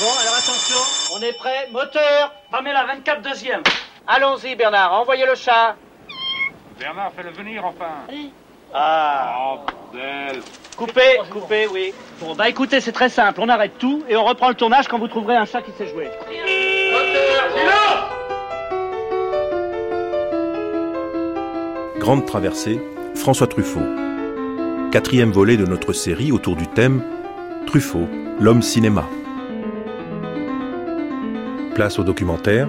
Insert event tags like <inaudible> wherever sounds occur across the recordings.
Bon, alors attention, on est prêt. Moteur Pamela, 24 deuxième. Allons-y, Bernard, envoyez le chat. Bernard, fais-le venir enfin. Ah, Oh, bordel. coupez, coupez, oui. Bon, bah écoutez, c'est très simple. On arrête tout et on reprend le tournage quand vous trouverez un chat qui sait jouer. Grande traversée, François Truffaut. Quatrième volet de notre série autour du thème Truffaut, l'homme cinéma. Place au documentaire.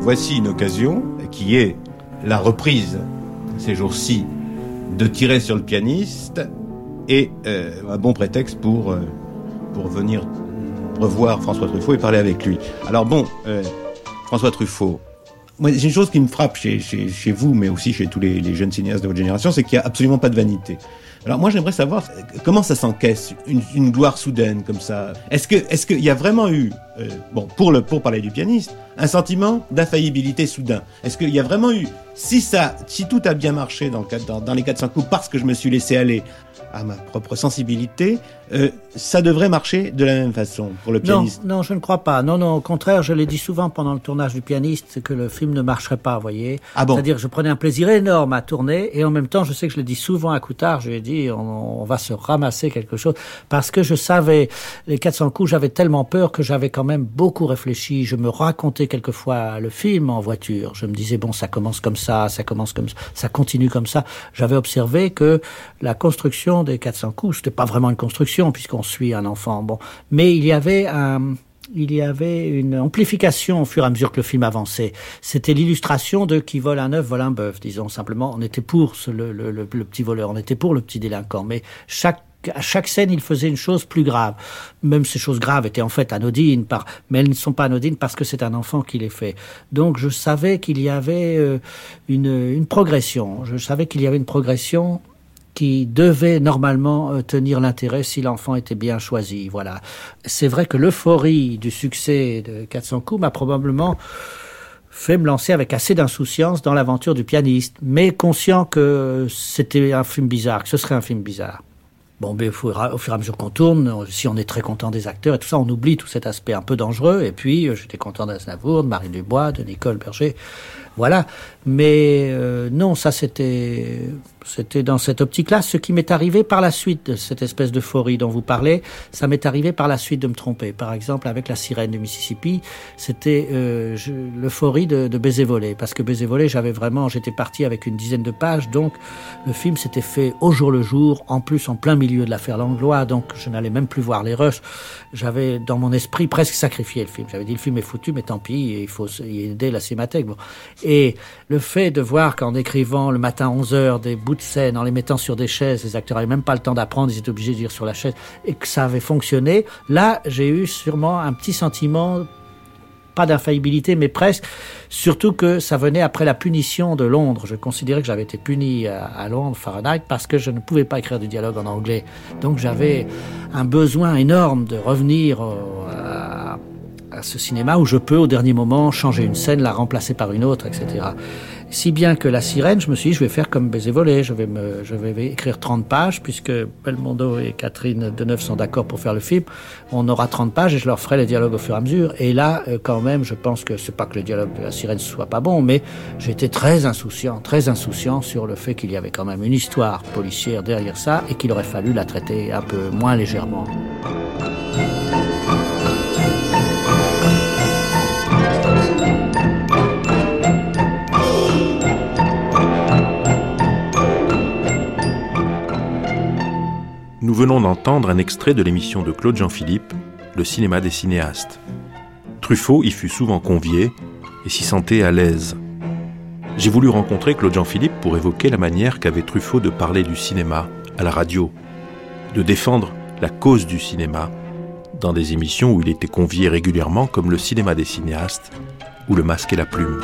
Voici une occasion qui est la reprise ces jours-ci de tirer sur le pianiste et euh, un bon prétexte pour, euh, pour venir revoir François Truffaut et parler avec lui. Alors bon, euh, François Truffaut, moi, j'ai une chose qui me frappe chez, chez, chez vous, mais aussi chez tous les, les jeunes cinéastes de votre génération, c'est qu'il n'y a absolument pas de vanité. Alors moi, j'aimerais savoir comment ça s'encaisse une, gloire soudaine comme ça? Est-ce qu'il y a vraiment eu, euh, bon, pour pour parler du pianiste, un sentiment d'infaillibilité soudain? Est-ce qu'il y a vraiment eu, si ça, si tout a bien marché dans, dans, dans les 400 coups parce que je me suis laissé aller à ma propre sensibilité, euh, ça devrait marcher de la même façon pour le Non, pianiste. non, je ne crois pas. Non, non, au contraire, je l'ai dit souvent pendant le tournage du pianiste que le film ne marcherait pas, vous voyez. Ah bon C'est-à-dire, je prenais un plaisir énorme à tourner et en même temps, je sais que je l'ai dit souvent à Coutard, je lui ai dit, on, on va se ramasser quelque chose parce que je savais, les 400 coups, j'avais tellement peur que j'avais quand même beaucoup réfléchi. Je me racontais quelquefois le film en voiture. Je me disais, bon, ça commence comme ça, ça commence comme ça, ça continue comme ça. J'avais observé que la construction des 400 coups, c'était pas vraiment une construction puisqu'on suit un enfant. Bon, mais il y avait un, il y avait une amplification au fur et à mesure que le film avançait. C'était l'illustration de qui vole un œuf, vole un bœuf, disons simplement. On était pour le, petit voleur, on était pour le petit délinquant, mais à chaque scène, il faisait une chose plus grave. Même ces choses graves étaient en fait anodines, par, mais elles ne sont pas anodines parce que c'est un enfant qui les fait. Donc je savais qu'il y avait euh, une progression. Je savais qu'il y avait une progression qui devait normalement euh, tenir l'intérêt si l'enfant était bien choisi. Voilà. C'est vrai que l'euphorie du succès de 400 coups m'a probablement fait me lancer avec assez d'insouciance dans l'aventure du pianiste, mais conscient que c'était un film bizarre, que ce serait un film bizarre. Bon, mais au fur, et à mesure qu'on tourne, si on est très content des acteurs et tout ça, on oublie tout cet aspect un peu dangereux. Et puis, euh, j'étais content d'Aznavour, de Marie Dubois, de Nicole Berger. Voilà. Mais euh, non, ça c'était c'était dans cette optique-là. Ce qui m'est arrivé par la suite cette espèce d'euphorie dont vous parlez, ça m'est arrivé par la suite de me tromper. Par exemple, avec la sirène du Mississippi, c'était euh, l'euphorie de, de Baiser volé. Parce que Baiser volé, j'avais vraiment, j'étais parti avec une dizaine de pages, donc le film s'était fait au jour le jour, en plus en plein milieu de l'affaire Langlois, donc je n'allais même plus voir les rushs. J'avais dans mon esprit presque sacrifié le film. J'avais dit le film est foutu, mais tant pis, il faut y aider la cinémathèque. Bon. Et fait de voir qu'en écrivant le matin 11 heures des bouts de scène, en les mettant sur des chaises, les acteurs n'avaient même pas le temps d'apprendre, ils étaient obligés de dire sur la chaise, et que ça avait fonctionné, là j'ai eu sûrement un petit sentiment pas d'infaillibilité, mais presque. Surtout que ça venait après la punition de Londres. Je considérais que j'avais été puni à, Londres, Fahrenheit, parce que je ne pouvais pas écrire du dialogue en anglais. Donc j'avais un besoin énorme de revenir à, à ce cinéma où je peux, au dernier moment, changer une scène, la remplacer par une autre, etc. Si bien que La Sirène, je me suis dit, je vais faire comme Baiser volé, je vais, je vais écrire 30 pages, puisque Belmondo et Catherine Deneuve sont d'accord pour faire le film. On aura 30 pages et je leur ferai les dialogues au fur et à mesure. Et là, euh, quand même, je pense que c'est pas que le dialogue de La Sirène soit pas bon, mais j'étais très insouciant, très insouciant sur le fait qu'il y avait quand même une histoire policière derrière ça et qu'il aurait fallu la traiter un peu moins légèrement. Nous venons d'entendre un extrait de l'émission de Claude Jean-Philippe, Le cinéma des cinéastes. Truffaut y fut souvent convié et s'y sentait à l'aise. J'ai voulu rencontrer Claude Jean-Philippe pour évoquer la manière qu'avait Truffaut de parler du cinéma à la radio, de défendre la cause du cinéma dans des émissions où il était convié régulièrement comme le cinéma des cinéastes ou le masque et la plume.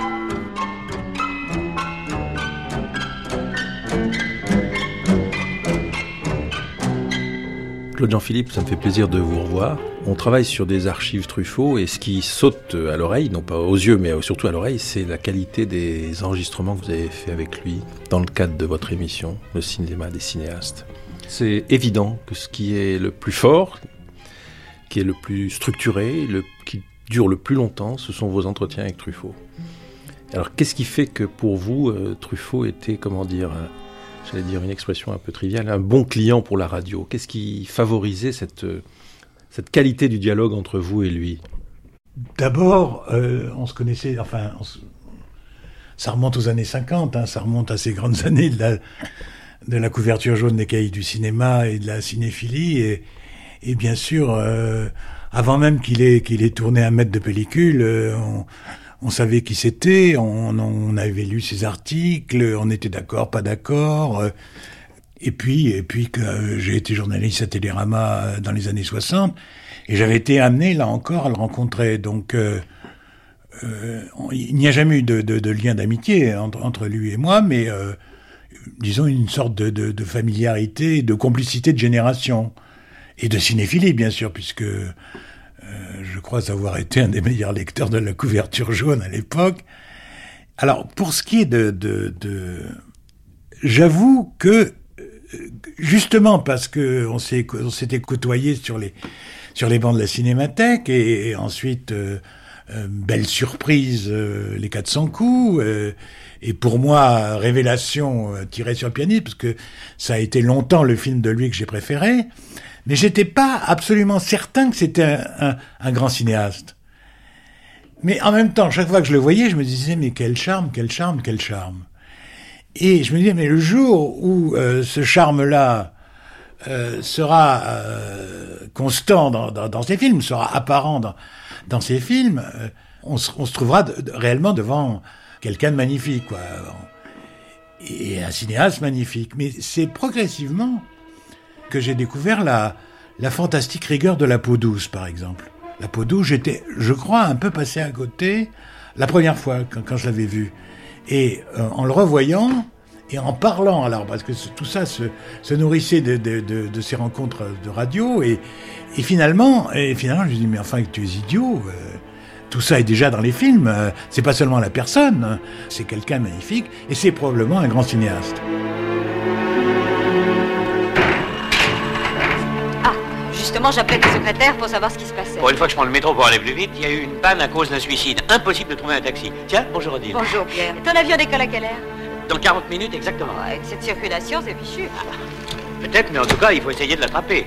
Claude Jean-Philippe, ça me fait plaisir de vous revoir. On travaille sur des archives Truffaut et ce qui saute à l'oreille, non pas aux yeux mais surtout à l'oreille, c'est la qualité des enregistrements que vous avez fait avec lui dans le cadre de votre émission, le cinéma des cinéastes. C'est évident que ce qui est le plus fort, qui est le plus structuré, qui dure le plus longtemps, ce sont vos entretiens avec Truffaut. Alors, qu'est-ce qui fait que pour vous, euh, Truffaut était, comment dire, j'allais dire une expression un peu triviale, un bon client pour la radio Qu'est-ce qui favorisait cette, euh, cette qualité du dialogue entre vous et lui? D'abord, euh, on se connaissait, enfin, ça remonte aux années 50, hein, ça remonte à ces grandes <laughs> années de la, de la couverture jaune des cahiers du cinéma et de la cinéphilie. Et, bien sûr, euh, avant même qu'il ait, qu'il ait tourné un mètre de pellicule, on, on savait qui c'était, on, avait lu ses articles, on était d'accord, pas d'accord. euh, et puis, et puis que j'ai été journaliste à Télérama euh, dans les années 60, et j'avais été amené là encore à le rencontrer. Donc, euh, il n'y a jamais eu de, de- lien d'amitié entre, lui et moi, mais euh, disons une sorte de, de- familiarité, de complicité de génération et de cinéphilie, bien sûr, puisque je crois avoir été un des meilleurs lecteurs de la couverture jaune à l'époque. Alors, pour ce qui est de, j'avoue que justement parce que on s'était côtoyé sur les sur les bancs de la cinémathèque et, ensuite euh, euh, belle surprise euh, les 400 coups euh, et pour moi révélation euh, tirée sur le pianiste parce que ça a été longtemps le film de lui que j'ai préféré mais j'étais pas absolument certain que c'était un, un- un grand cinéaste mais en même temps chaque fois que je le voyais je me disais mais quel charme quel charme quel charme et je me disais, mais le jour où euh, ce charme-là euh, sera euh, constant dans, dans, dans ses films, sera apparent dans, dans ses films, euh, on, se, on se trouvera réellement devant quelqu'un de magnifique, quoi. Et un cinéaste magnifique. Mais c'est progressivement que j'ai découvert la, la fantastique rigueur de la peau douce, par exemple. La peau douce, j'étais, je crois, un peu passé à côté la première fois quand, je l'avais vu. Et euh, en le revoyant et en parlant, alors parce que tout ça se, nourrissait de, ces rencontres de radio, et, et finalement, et finalement, je me dis mais enfin tu es idiot. euh, tout ça est déjà dans les films. euh, c'est pas seulement la personne, hein, c'est quelqu'un magnifique, et c'est probablement un grand cinéaste. Justement, j'appelais ta secrétaire pour savoir ce qui se passait. Pour une fois que je prends le métro pour aller plus vite, il y a eu une panne à cause d'un suicide. Impossible de trouver un taxi. Tiens, bonjour Odile. Bonjour, Pierre. Ton avion décolle à quelle heure? Dans 40 minutes exactement. Avec cette circulation, c'est fichu. Peut-être, mais en tout cas, il faut essayer de l'attraper.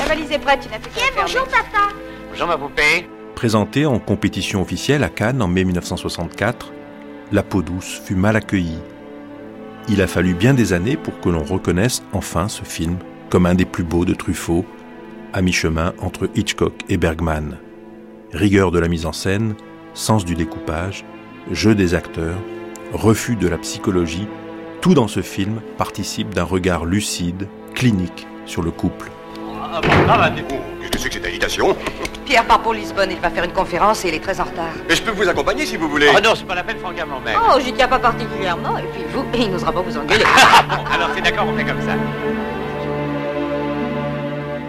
La valise est prête, tu n'as plus qu'à fermer. papa. Bonjour ma poupée. Présenté en compétition officielle à Cannes en mai 1964, La peau douce fut mal accueillie. Il a fallu bien des années pour que l'on reconnaisse enfin ce film comme un des plus beaux de Truffaut, à mi-chemin entre Hitchcock et Bergman. Rigueur de la mise en scène, sens du découpage, jeu des acteurs, refus de la psychologie, tout dans ce film participe d'un regard lucide, clinique sur le couple. Ah, qu'est-ce que c'est que cette agitation? Pierre part pour Lisbonne, il va faire une conférence et il est très en retard. Mais je peux vous accompagner si vous voulez? Ah non, c'est pas la peine, Franck m'emmerde. Oh, j'y tiens pas particulièrement. Et puis vous, <laughs> il n'osera pas vous engueuler. Ah <laughs> bon, alors c'est d'accord, on fait comme ça.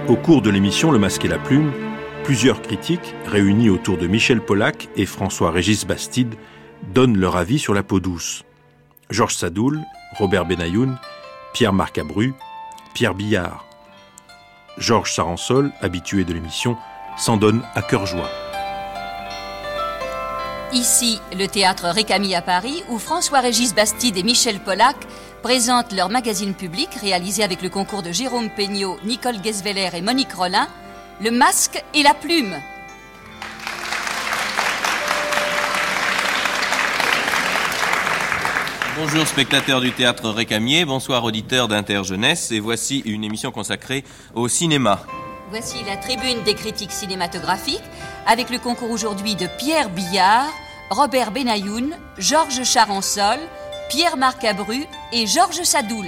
Au cours de l'émission Le Masque et la Plume, plusieurs critiques, réunis autour de Michel Polac et François-Régis Bastide, donnent leur avis sur la peau douce. Georges Sadoul, Robert Benayoun, Pierre-Marc Abru, Pierre Billard. Georges Saransol, habitué de l'émission, s'en donne à cœur joie. Ici, le théâtre Récamier à Paris, où François-Régis Bastide et Michel Pollack présentent leur magazine public réalisé avec le concours de Jérôme Peignot, Nicole Guesveller et Monique Rollin, Le masque et la plume. Bonjour spectateurs du théâtre Récamier, bonsoir auditeurs d'Interjeunesse, et voici une émission consacrée au cinéma. Voici la tribune des critiques cinématographiques, avec le concours aujourd'hui de Pierre Billard, Robert Benayoun, Georges Charansol, Pierre-Marc Abru et Georges Sadoul.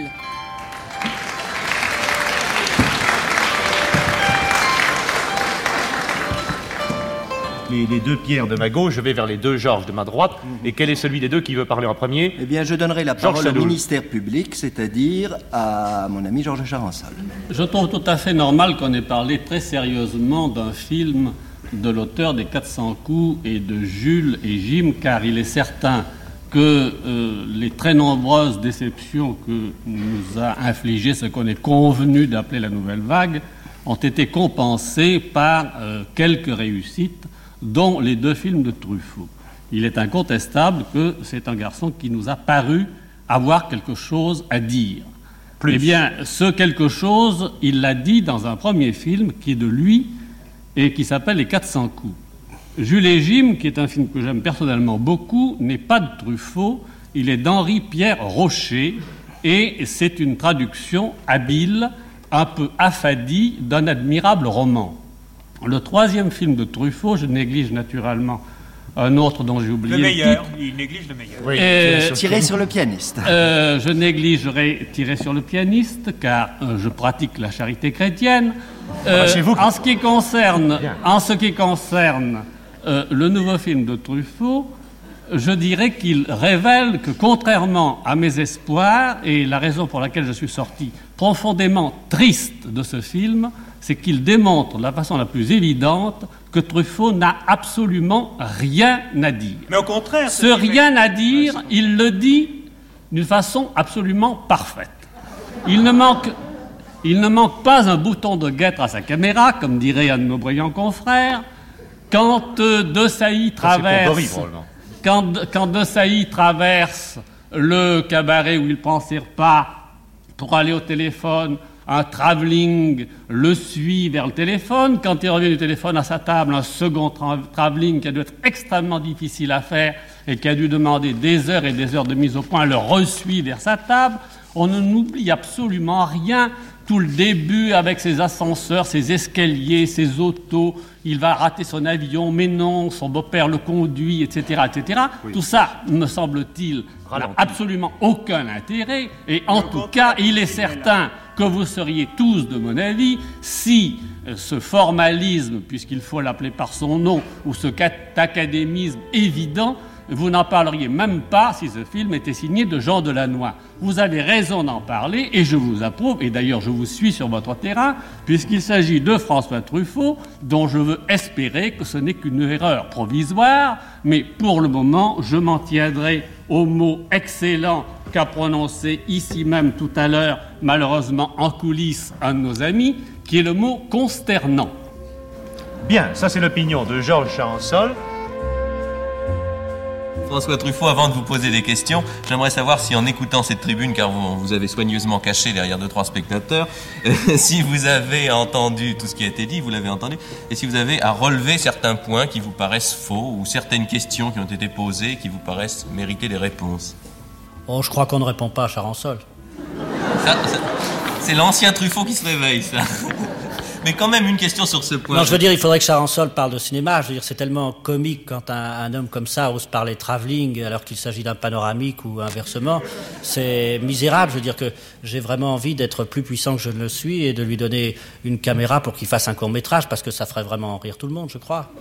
Les, les deux pierres de ma gauche, je vais vers les deux Georges de ma droite. Et quel est celui des deux qui veut parler en premier? Eh bien, je donnerai la parole au ministère public, c'est-à-dire à mon ami Georges Charansol. Je trouve tout à fait normal qu'on ait parlé très sérieusement d'un film de l'auteur des 400 coups et de Jules et Jim, car il est certain que euh, les très nombreuses déceptions que nous a infligées ce qu'on est convenu d'appeler la nouvelle vague ont été compensées par euh, quelques réussites, dont les deux films de Truffaut. Il est incontestable que c'est un garçon qui nous a paru avoir quelque chose à dire. Eh bien, ce quelque chose, il l'a dit dans un premier film qui est de lui et qui s'appelle Les 400 coups. Jules et Jim, qui est un film que j'aime personnellement beaucoup, n'est pas de Truffaut, il est d'Henri-Pierre Rocher et c'est une traduction habile, un peu affadie d'un admirable roman. Le troisième film de Truffaut, je néglige naturellement un autre dont j'ai oublié Le meilleur, titre. il néglige le meilleur. Euh, Tirer sur le pianiste. euh, je négligerai tirer sur le pianiste car euh, je pratique la charité chrétienne. Euh, c'est vous qui- En ce qui concerne, en ce qui concerne euh, le nouveau film de Truffaut, je dirais qu'il révèle que contrairement à mes espoirs, et la raison pour laquelle je suis sorti profondément triste de ce film, c'est qu'il démontre de la façon la plus évidente que Truffaut n'a absolument rien à dire. Mais au contraire, Ce rien à dire, il le dit d'une façon absolument parfaite. Il ne manque, il ne manque pas un bouton de guêtre à sa caméra, comme dirait un de nos brillants confrères. Quand euh, De Sailly traverse, probablement. quand, quand De Sailly traverse le cabaret où il prend ses repas pour aller au téléphone, un travelling le suit vers le téléphone. Quand il revient du téléphone à sa table, un second tra- travelling qui a dû être extrêmement difficile à faire et qui a dû demander des heures et des heures de mise au point, le resuit vers sa table. On ne n'oublie absolument rien. Tout le début avec ses ascenseurs, ses escaliers, ses autos, il va rater son avion, mais non, son beau-père le conduit, etc., etc. Tout ça, me semble-t-il, n'a absolument aucun intérêt. Et en tout cas, il est certain que vous seriez tous de mon avis si euh, ce formalisme, puisqu'il faut l'appeler par son nom, ou ce académisme évident, vous n'en parleriez même pas si ce film était signé de Jean Delannoy. Vous avez raison d'en parler et je vous approuve, et d'ailleurs je vous suis sur votre terrain, puisqu'il s'agit de François Truffaut, dont je veux espérer que ce n'est qu'une erreur provisoire, mais pour le moment, je m'en tiendrai au mot excellent qu'a prononcé ici même tout à l'heure, malheureusement en coulisses, un de nos amis, qui est le mot consternant. Bien, ça c'est l'opinion de Georges Charansol. François Truffaut, avant de vous poser des questions, j'aimerais savoir si en écoutant cette tribune, car vous, vous avez soigneusement caché derrière deux, trois spectateurs, <laughs> euh, si vous avez entendu tout ce qui a été dit, vous l'avez entendu, et si vous avez à relever certains points qui vous paraissent faux, ou certaines questions qui ont été posées qui vous paraissent mériter des réponses. Oh, je crois qu'on ne répond pas à Charansol. Ça, ça- c'est l'ancien Truffaut qui se réveille, ça. Mais quand même, une question sur ce point. Non, je veux dire, il faudrait que Charansol parle de cinéma. Je veux dire, c'est tellement comique quand un, homme comme ça ose parler travelling alors qu'il s'agit d'un panoramique ou inversement. C'est misérable. Je veux dire que j'ai vraiment envie d'être plus puissant que je ne le suis et de lui donner une caméra pour qu'il fasse un court métrage parce que ça ferait vraiment rire tout le monde, je crois.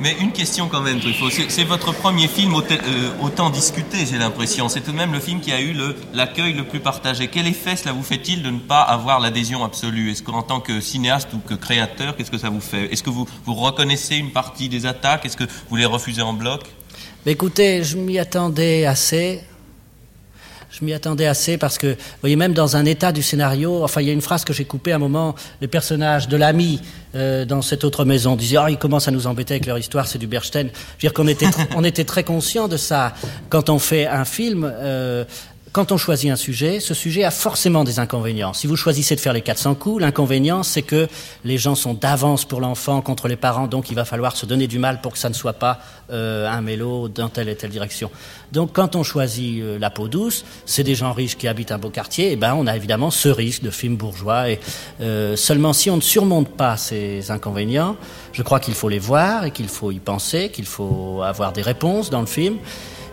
Mais une question quand même, Truffaut. C'est votre premier film autant, euh, autant discuté, j'ai l'impression. C'est tout de même le film qui a eu l'accueil le, plus partagé. Quel effet cela vous fait-il de ne pas avoir l'adhésion absolue? Est-ce qu'en tant que cinéaste ou que créateur, qu'est-ce que ça vous fait? Est-ce que vous, reconnaissez une partie des attaques? Est-ce que vous les refusez en bloc? Écoutez, je m'y attendais assez. Je m'y attendais assez parce que, vous voyez, même dans un état du scénario, enfin, il y a une phrase que j'ai coupée à un moment, le personnage de l'ami euh, dans cette autre maison disait, oh, ils commencent à nous embêter avec leur histoire, c'est du Bernstein. Je veux dire qu'on était, <laughs> on était très conscient de ça. Quand on fait un film, euh, quand on choisit un sujet, ce sujet a forcément des inconvénients. Si vous choisissez de faire les 400 coups, l'inconvénient, c'est que les gens sont d'avance pour l'enfant contre les parents, donc il va falloir se donner du mal pour que ça ne soit pas euh, un mélo dans telle et telle direction. Donc quand on choisit euh, la peau douce, c'est des gens riches qui habitent un beau quartier, et ben on a évidemment ce risque de film bourgeois. Et euh, seulement si on ne surmonte pas ces inconvénients, je crois qu'il faut les voir et qu'il faut y penser, qu'il faut avoir des réponses dans le film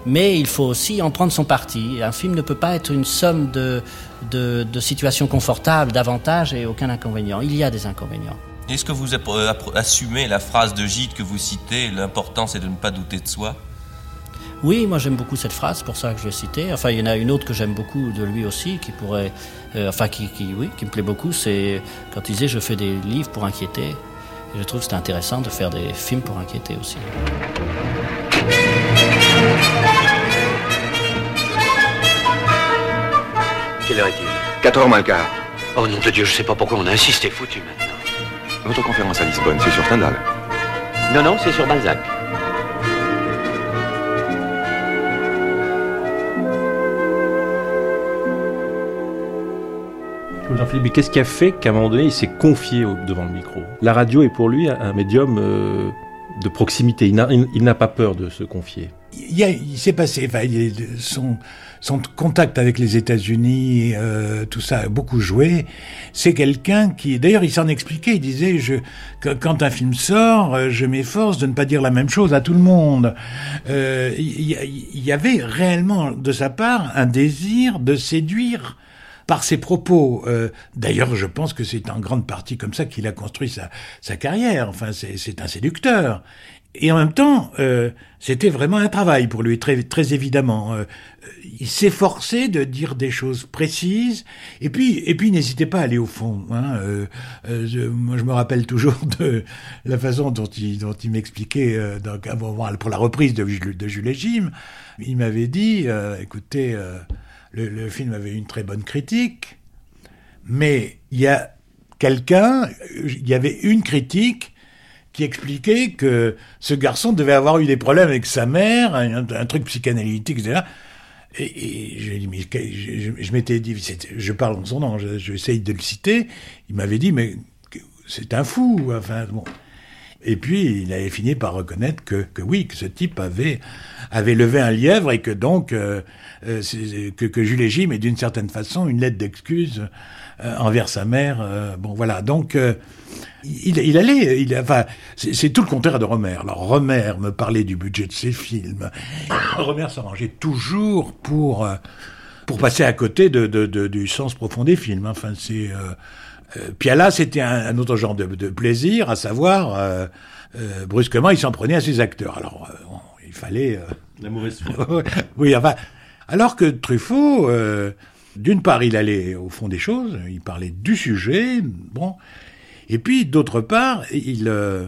mais il faut aussi en prendre son parti. Un film ne peut pas être une somme de, de, de situations confortables, d'avantages et aucun inconvénient. Il y a des inconvénients. Est-ce que vous euh, assumez la phrase de Gide que vous citez L'important, c'est de ne pas douter de soi? Oui, moi j'aime beaucoup cette phrase, c'est pour ça que je l'ai citée. Enfin, il y en a une autre que j'aime beaucoup de lui aussi, qui pourrait, euh, enfin, qui, qui, oui, qui me plaît beaucoup. C'est quand il disait je fais des livres pour inquiéter. Et je trouve que c'est intéressant de faire des films pour inquiéter aussi. Quelle heure est-il 4 heures moins le quart. Oh nom de Dieu, je sais pas pourquoi on a insisté, foutu maintenant. Votre conférence à Lisbonne, c'est sur Stendhal. Non, non, c'est sur Balzac. Jean-Philippe, mais qu'est-ce qui a fait qu'à un moment donné, il s'est confié devant le micro? La radio est pour lui un- médium euh, de proximité. Il n'a pas peur de se confier. Il, s'est passé, enfin, il est- son, son contact avec les États-Unis, euh, tout ça a beaucoup joué. C'est quelqu'un qui, d'ailleurs, il s'en expliquait. Il disait, je, quand un film sort, euh, je m'efforce de ne pas dire la même chose à tout le monde. Euh, il, y a- il y avait réellement de sa part un désir de séduire par ses propos. Euh, D'ailleurs, je pense que c'est en grande partie comme ça qu'il a construit sa, sa carrière. Enfin, c'est un séducteur. Et en même temps, euh, c'était vraiment un travail pour lui, très, très évidemment. Euh, il s'efforçait de dire des choses précises, et puis, et puis, il n'hésitait pas à aller au fond. Hein. Euh, euh, je, moi, je me rappelle toujours de la façon dont il, dont il m'expliquait euh, pour la reprise de, Jules- et Jim. Il m'avait dit, euh, écoutez, euh, le, le film avait une très bonne critique, mais il y a quelqu'un, il y avait une critique qui expliquait que ce garçon devait avoir eu des problèmes avec sa mère, un, un truc psychanalytique, etc. Et, je, mais je, je- je m'étais dit, je parle en son nom, je- j'essaye de le citer, il m'avait dit, mais c'est un fou, enfin. Et puis, il avait fini par reconnaître que, oui, que ce type avait, avait levé un lièvre et que donc, euh, euh, que, que Jules Jim est d'une certaine façon une lettre d'excuse euh, envers sa mère. euh, bon, voilà. Donc, euh, il, il allait, il, enfin, c'est tout le contraire de Romer. Alors, Romer me parlait du budget de ses films. <coughs> Romer s'arrangeait toujours pour, pour passer à côté de, de, de- du sens profond des films. Enfin, c'est, puis là, c'était un, un autre genre de, de plaisir, à savoir, euh, euh, brusquement, il s'en prenait à ses acteurs. Alors, euh, il fallait... La mauvaise foi. <laughs> oui, enfin, alors que Truffaut, euh, d'une part, il allait au fond des choses, il parlait du sujet, bon, et puis d'autre part, il, euh,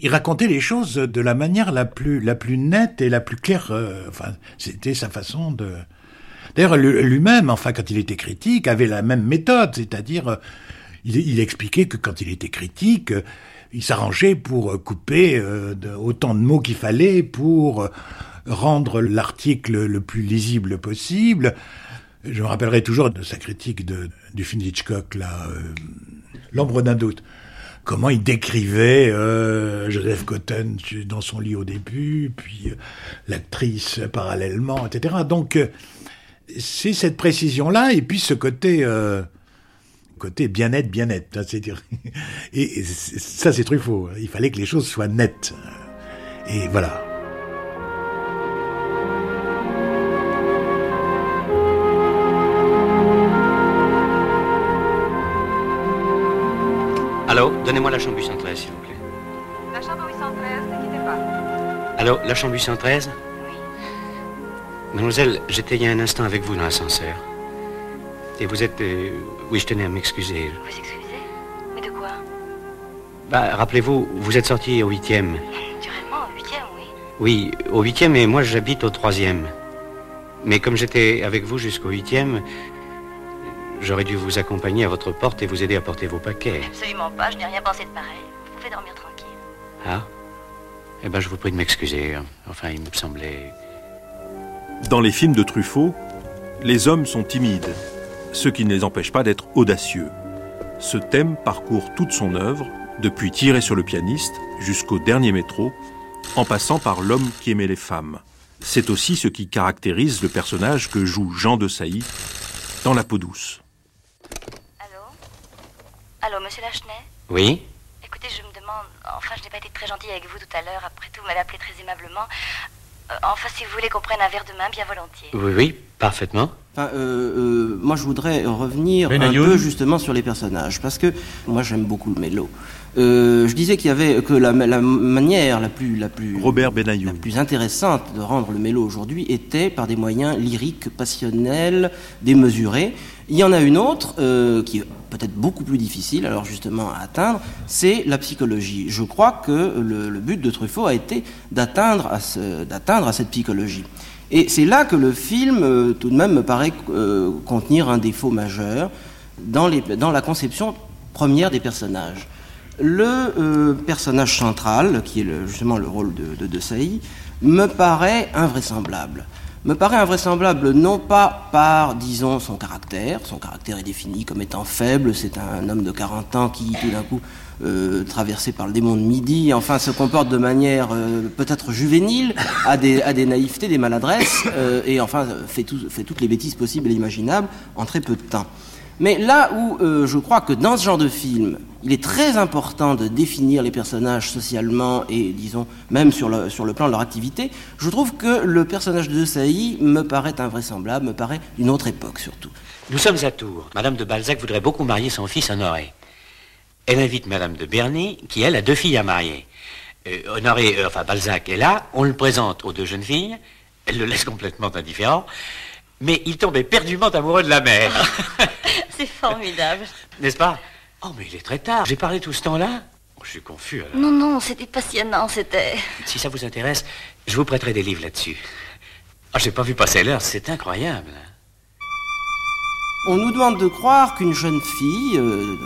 il racontait les choses de la manière la plus, la plus nette et la plus claire. euh, enfin, c'était sa façon de. D'ailleurs, lui- lui-même, enfin, quand il était critique, avait la même méthode, c'est-à-dire, euh, il, il expliquait que quand il était critique, euh, il s'arrangeait pour couper euh, autant de mots qu'il fallait pour rendre l'article le plus lisible possible. Je me rappellerai toujours de sa critique de, du film d'Hitchcock, euh, L'ombre d'un doute. Comment il décrivait euh, Joseph Cotton dans son lit au début, puis euh, l'actrice parallèlement, etc. Donc, euh, c'est cette précision-là, et puis ce côté, euh, côté bien-être, bien-être. hein, c'est-à-dire- <laughs> Et, ça, c'est Truffaut. Il fallait que les choses soient nettes. Et voilà. Donnez-moi la chambre 813, s'il vous plaît. La chambre 813, ne quittez pas. Allô, la chambre 813 Mademoiselle, j'étais il y a un instant avec vous dans l'ascenseur. Et vous êtes... euh, Oui, je tenais à m'excuser. Vous excusez? Mais de quoi? Bah, rappelez-vous, vous êtes sorti au huitième. Naturellement, au huitième, oui. Oui, au huitième et moi j'habite au troisième. Mais comme j'étais avec vous jusqu'au huitième, j'aurais dû vous accompagner à votre porte et vous aider à porter vos paquets. Absolument pas, je n'ai rien pensé de pareil. Vous pouvez dormir tranquille. Ah Eh ben, je vous prie de m'excuser. Enfin, il me semblait... Dans les films de Truffaut, les hommes sont timides, ce qui ne les empêche pas d'être audacieux. Ce thème parcourt toute son œuvre, depuis Tirer sur le pianiste jusqu'au dernier métro, en passant par l'homme qui aimait les femmes. C'est aussi ce qui caractérise le personnage que joue Jean de Sailly dans La peau douce. Allô, monsieur Lachenay Oui Écoutez, je me demande... Enfin, je n'ai pas été très gentille avec vous tout à l'heure. Après tout, vous m'avez appelé très aimablement. Euh, enfin, si vous voulez qu'on prenne un verre de main, bien volontiers. Oui, oui, parfaitement. Enfin, euh, euh, moi, je voudrais revenir un peu justement sur les personnages, parce que moi, j'aime beaucoup le mélo. Euh, je disais qu'il y avait que la, la manière la plus, la plus Robert Benayoun. la plus intéressante de rendre le mélo aujourd'hui était par des moyens lyriques, passionnels, démesurés. Il y en a une autre euh, qui est peut-être beaucoup plus difficile, alors justement à atteindre, c'est la psychologie. Je crois que le, le but de Truffaut a été d'atteindre à, ce- d'atteindre à cette psychologie. Et c'est là que le film, euh, tout de même, me paraît euh, contenir un défaut majeur dans, la conception première des personnages. Le euh, personnage central, qui est justement le rôle de, de, de Sailly, me paraît invraisemblable. Me paraît invraisemblable non pas par, disons, son caractère, son caractère est défini comme étant faible, c'est un homme de 40 ans qui, tout d'un coup, euh, traversé par le démon de midi, enfin se comporte de manière euh, peut-être juvénile, a des, naïvetés, des maladresses, euh, et enfin fait, tout- fait toutes les bêtises possibles et imaginables en très peu de temps. Mais là où je crois que dans ce genre de film, il est très important de définir les personnages socialement et, disons, même sur le, sur le plan de leur activité, je trouve que le personnage de Sailly me paraît invraisemblable, me paraît d'une autre époque surtout. Nous sommes à Tours. Madame de Balzac voudrait beaucoup marier son fils Honoré. Elle invite Madame de Berny, qui elle a deux filles à marier. Euh, Honoré, euh, enfin Balzac est là, on le présente aux deux jeunes filles, elle le laisse complètement indifférent, mais il tombe éperdument amoureux de la mère. <laughs> C'est formidable. N'est-ce pas? Oh, mais il est très tard. J'ai parlé tout ce temps-là Oh, Je suis confus. alors. Non, non, c'était passionnant, c'était... Si ça vous intéresse, je vous prêterai des livres là-dessus. Ah, j'ai pas vu passer l'heure, c'est incroyable. On nous demande de croire qu'une jeune fille, euh,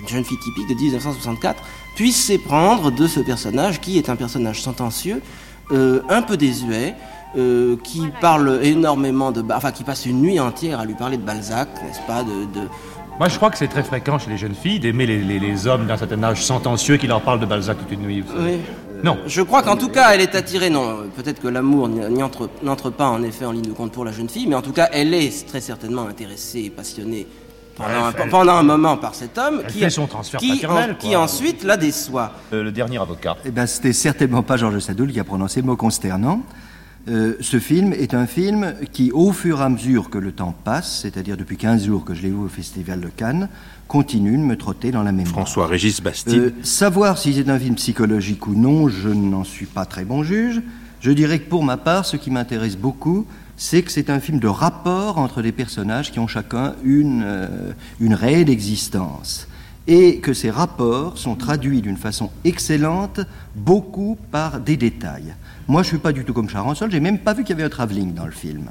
une jeune fille typique de 1964, puisse s'éprendre de ce personnage qui est un personnage sentencieux, euh, un peu désuet, euh, qui parle énormément de, enfin qui passe une nuit entière à lui parler de Balzac, n'est-ce pas, de, de- Moi, je crois que c'est très fréquent chez les jeunes filles d'aimer les, les- les hommes d'un certain âge sentencieux qui leur parlent de Balzac toute une nuit. vous savez. Oui. Non. Je crois qu'en tout cas, elle est attirée, non, peut-être que l'amour n'entre pas en effet en ligne de compte pour la jeune fille, mais en tout cas, elle est très certainement intéressée et passionnée pendant, Ouais, un, pendant moment par cet homme qui, fait son transfert qui, en- qui ensuite la déçoit. Euh, le dernier avocat. Eh ben, c'était certainement pas Georges Sadoul qui a prononcé le mot consternant. Euh, ce film est un film qui, au fur et à mesure que le temps passe, c'est-à-dire depuis 15 jours que je l'ai vu au Festival de Cannes, continue de me trotter dans la mémoire. François-Régis Bastide. Euh, savoir si c'est un film psychologique ou non, je n'en suis pas très bon juge. Je dirais que pour ma part, ce qui m'intéresse beaucoup, c'est que c'est un film de rapport entre des personnages qui ont chacun une, euh, une réelle existence. Et que ces rapports sont traduits d'une façon excellente, beaucoup par des détails. Moi, je suis pas du tout comme Charançon, j'ai même pas vu qu'il y avait un travelling dans le film.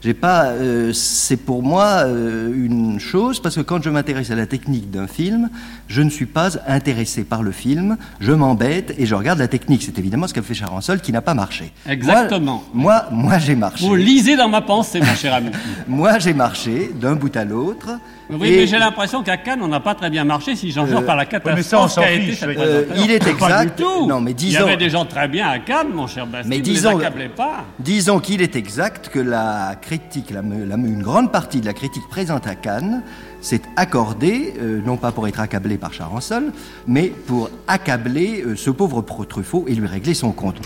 J'ai pas, euh, c'est pour moi euh, une chose parce que quand je m'intéresse à la technique d'un film, je ne suis pas intéressé par le film, je m'embête et je regarde la technique. C'est évidemment ce qu'a fait Charançon qui n'a pas marché. Exactement. Moi, moi, moi, j'ai marché. Vous lisez dans ma pensée, mon cher ami. <laughs> Moi, j'ai marché d'un bout à l'autre. Oui, Et- mais j'ai l'impression qu'à Cannes, on n'a pas très bien marché si j'en jure Euh, par la ouais, mais ça, catastrophe qu'a été cette. Euh, il est Pas exact. du tout. Non, mais Il y disons- avait des gens très bien à Cannes, mon cher Bastide. Mais ne disons- les accablez pas. Disons qu'il est exact que la critique, la, la- une grande partie de la critique présente à Cannes s'est accordée, euh, non pas pour être accablé par Charançon, mais pour accabler euh, ce pauvre pro Truffaut et lui régler son compte.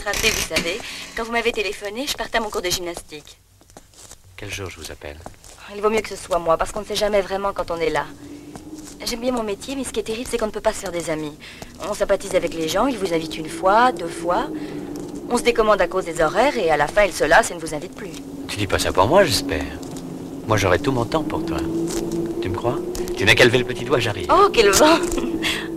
Se rater, vous savez. Quand vous m'avez téléphoné, je partais à mon cours de gymnastique. Quel jour je vous appelle Il vaut mieux que ce soit moi, parce qu'on ne sait jamais vraiment quand on est là. J'aime bien mon métier, mais ce qui est terrible, c'est qu'on ne peut pas se faire des amis. On sympathise avec les gens, ils vous invitent une fois, deux fois. On se décommande à cause des horaires, et à la fin, ils se lassent et ne vous invitent plus. Tu dis pas ça pour moi, j'espère. Moi, j'aurai tout mon temps pour toi. Tu me crois? Tu n'as qu'à lever le petit doigt, j'arrive. Oh, quel vent <laughs>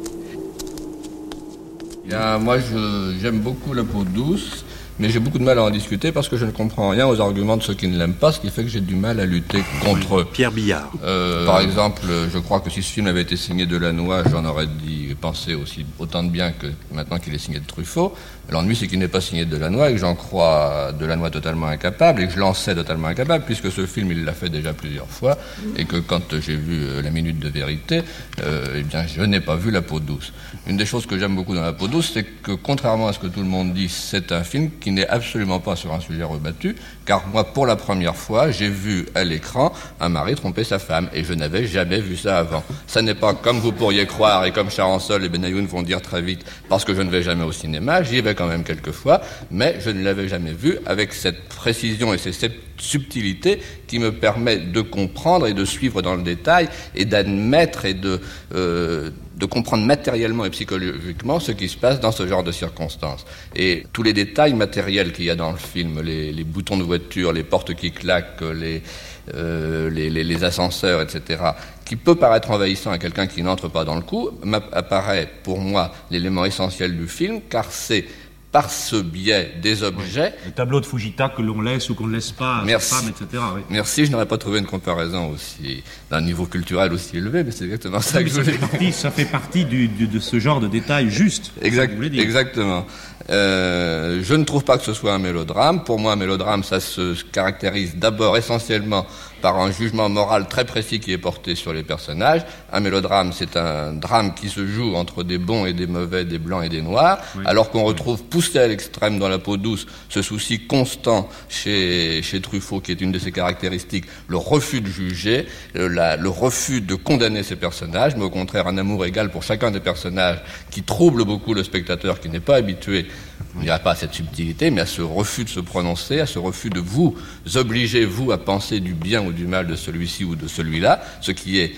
Bien, moi, je- j'aime beaucoup la peau douce, mais j'ai beaucoup de mal à en discuter parce que je ne comprends rien aux arguments de ceux qui ne l'aiment pas, ce qui fait que j'ai du mal à lutter contre eux. Pierre Billard. Euh, par exemple, je crois que si ce film avait été signé de Lannoy, j'en aurais dit pensé aussi autant de bien que maintenant qu'il est signé de Truffaut. L'ennui, c'est qu'il n'est pas signé de Lannoy et que j'en crois de Lannoy totalement incapable et que je l'en sais totalement incapable, puisque ce film, il l'a fait déjà plusieurs fois et que quand j'ai vu euh, La Minute de Vérité, euh, eh bien, je n'ai pas vu La peau douce. Une des choses que j'aime beaucoup dans La peau douce, c'est que contrairement à ce que tout le monde dit, c'est un film qui n'est absolument pas sur un sujet rebattu, car moi, pour la première fois, j'ai vu à l'écran un mari tromper sa femme et je n'avais jamais vu ça avant. Ça n'est pas comme vous pourriez croire et comme Charansol et Benayoun vont dire très vite parce que je ne vais jamais au cinéma, j'y vais quand même quelques fois, mais je ne l'avais jamais vu avec cette précision et ces subtilité qui me permet de comprendre et de suivre dans le détail et d'admettre et de, euh, de comprendre matériellement et psychologiquement ce qui se passe dans ce genre de circonstances. Et tous les détails matériels qu'il y a dans le film, les, boutons de voiture, les portes qui claquent, les, euh, les, les, ascenseurs, etc., qui peut paraître envahissant à quelqu'un qui n'entre pas dans le coup, apparaît pour moi l'élément essentiel du film, car c'est par ce biais des objets. Le tableau de Fujita que l'on laisse ou qu'on ne laisse pas à Merci. sa femme, etc. Oui. Merci, je n'aurais pas trouvé une comparaison aussi d'un niveau culturel aussi élevé, mais c'est exactement ça Oui, que je voulais partie, ça fait partie du, du- de ce genre de détails juste. Exact, exactement. Euh, je ne trouve pas que ce soit un mélodrame. Pour moi, un mélodrame, ça se caractérise d'abord essentiellement par un jugement moral très précis qui est porté sur les personnages. Un mélodrame, c'est un drame qui se joue entre des bons et des mauvais, des blancs et des noirs, Oui. alors qu'on retrouve poussé à l'extrême dans la peau douce ce souci constant chez, chez Truffaut, qui est une de ses caractéristiques, le refus de juger, le, la- le refus de condamner ses personnages, mais au contraire un amour égal pour chacun des personnages qui trouble beaucoup le spectateur qui n'est pas habitué, on ne dirait pas à cette subtilité, mais à ce refus de se prononcer, à ce refus de vous obliger, vous, à penser du bien ou du mal de celui-ci ou de celui-là, ce qui est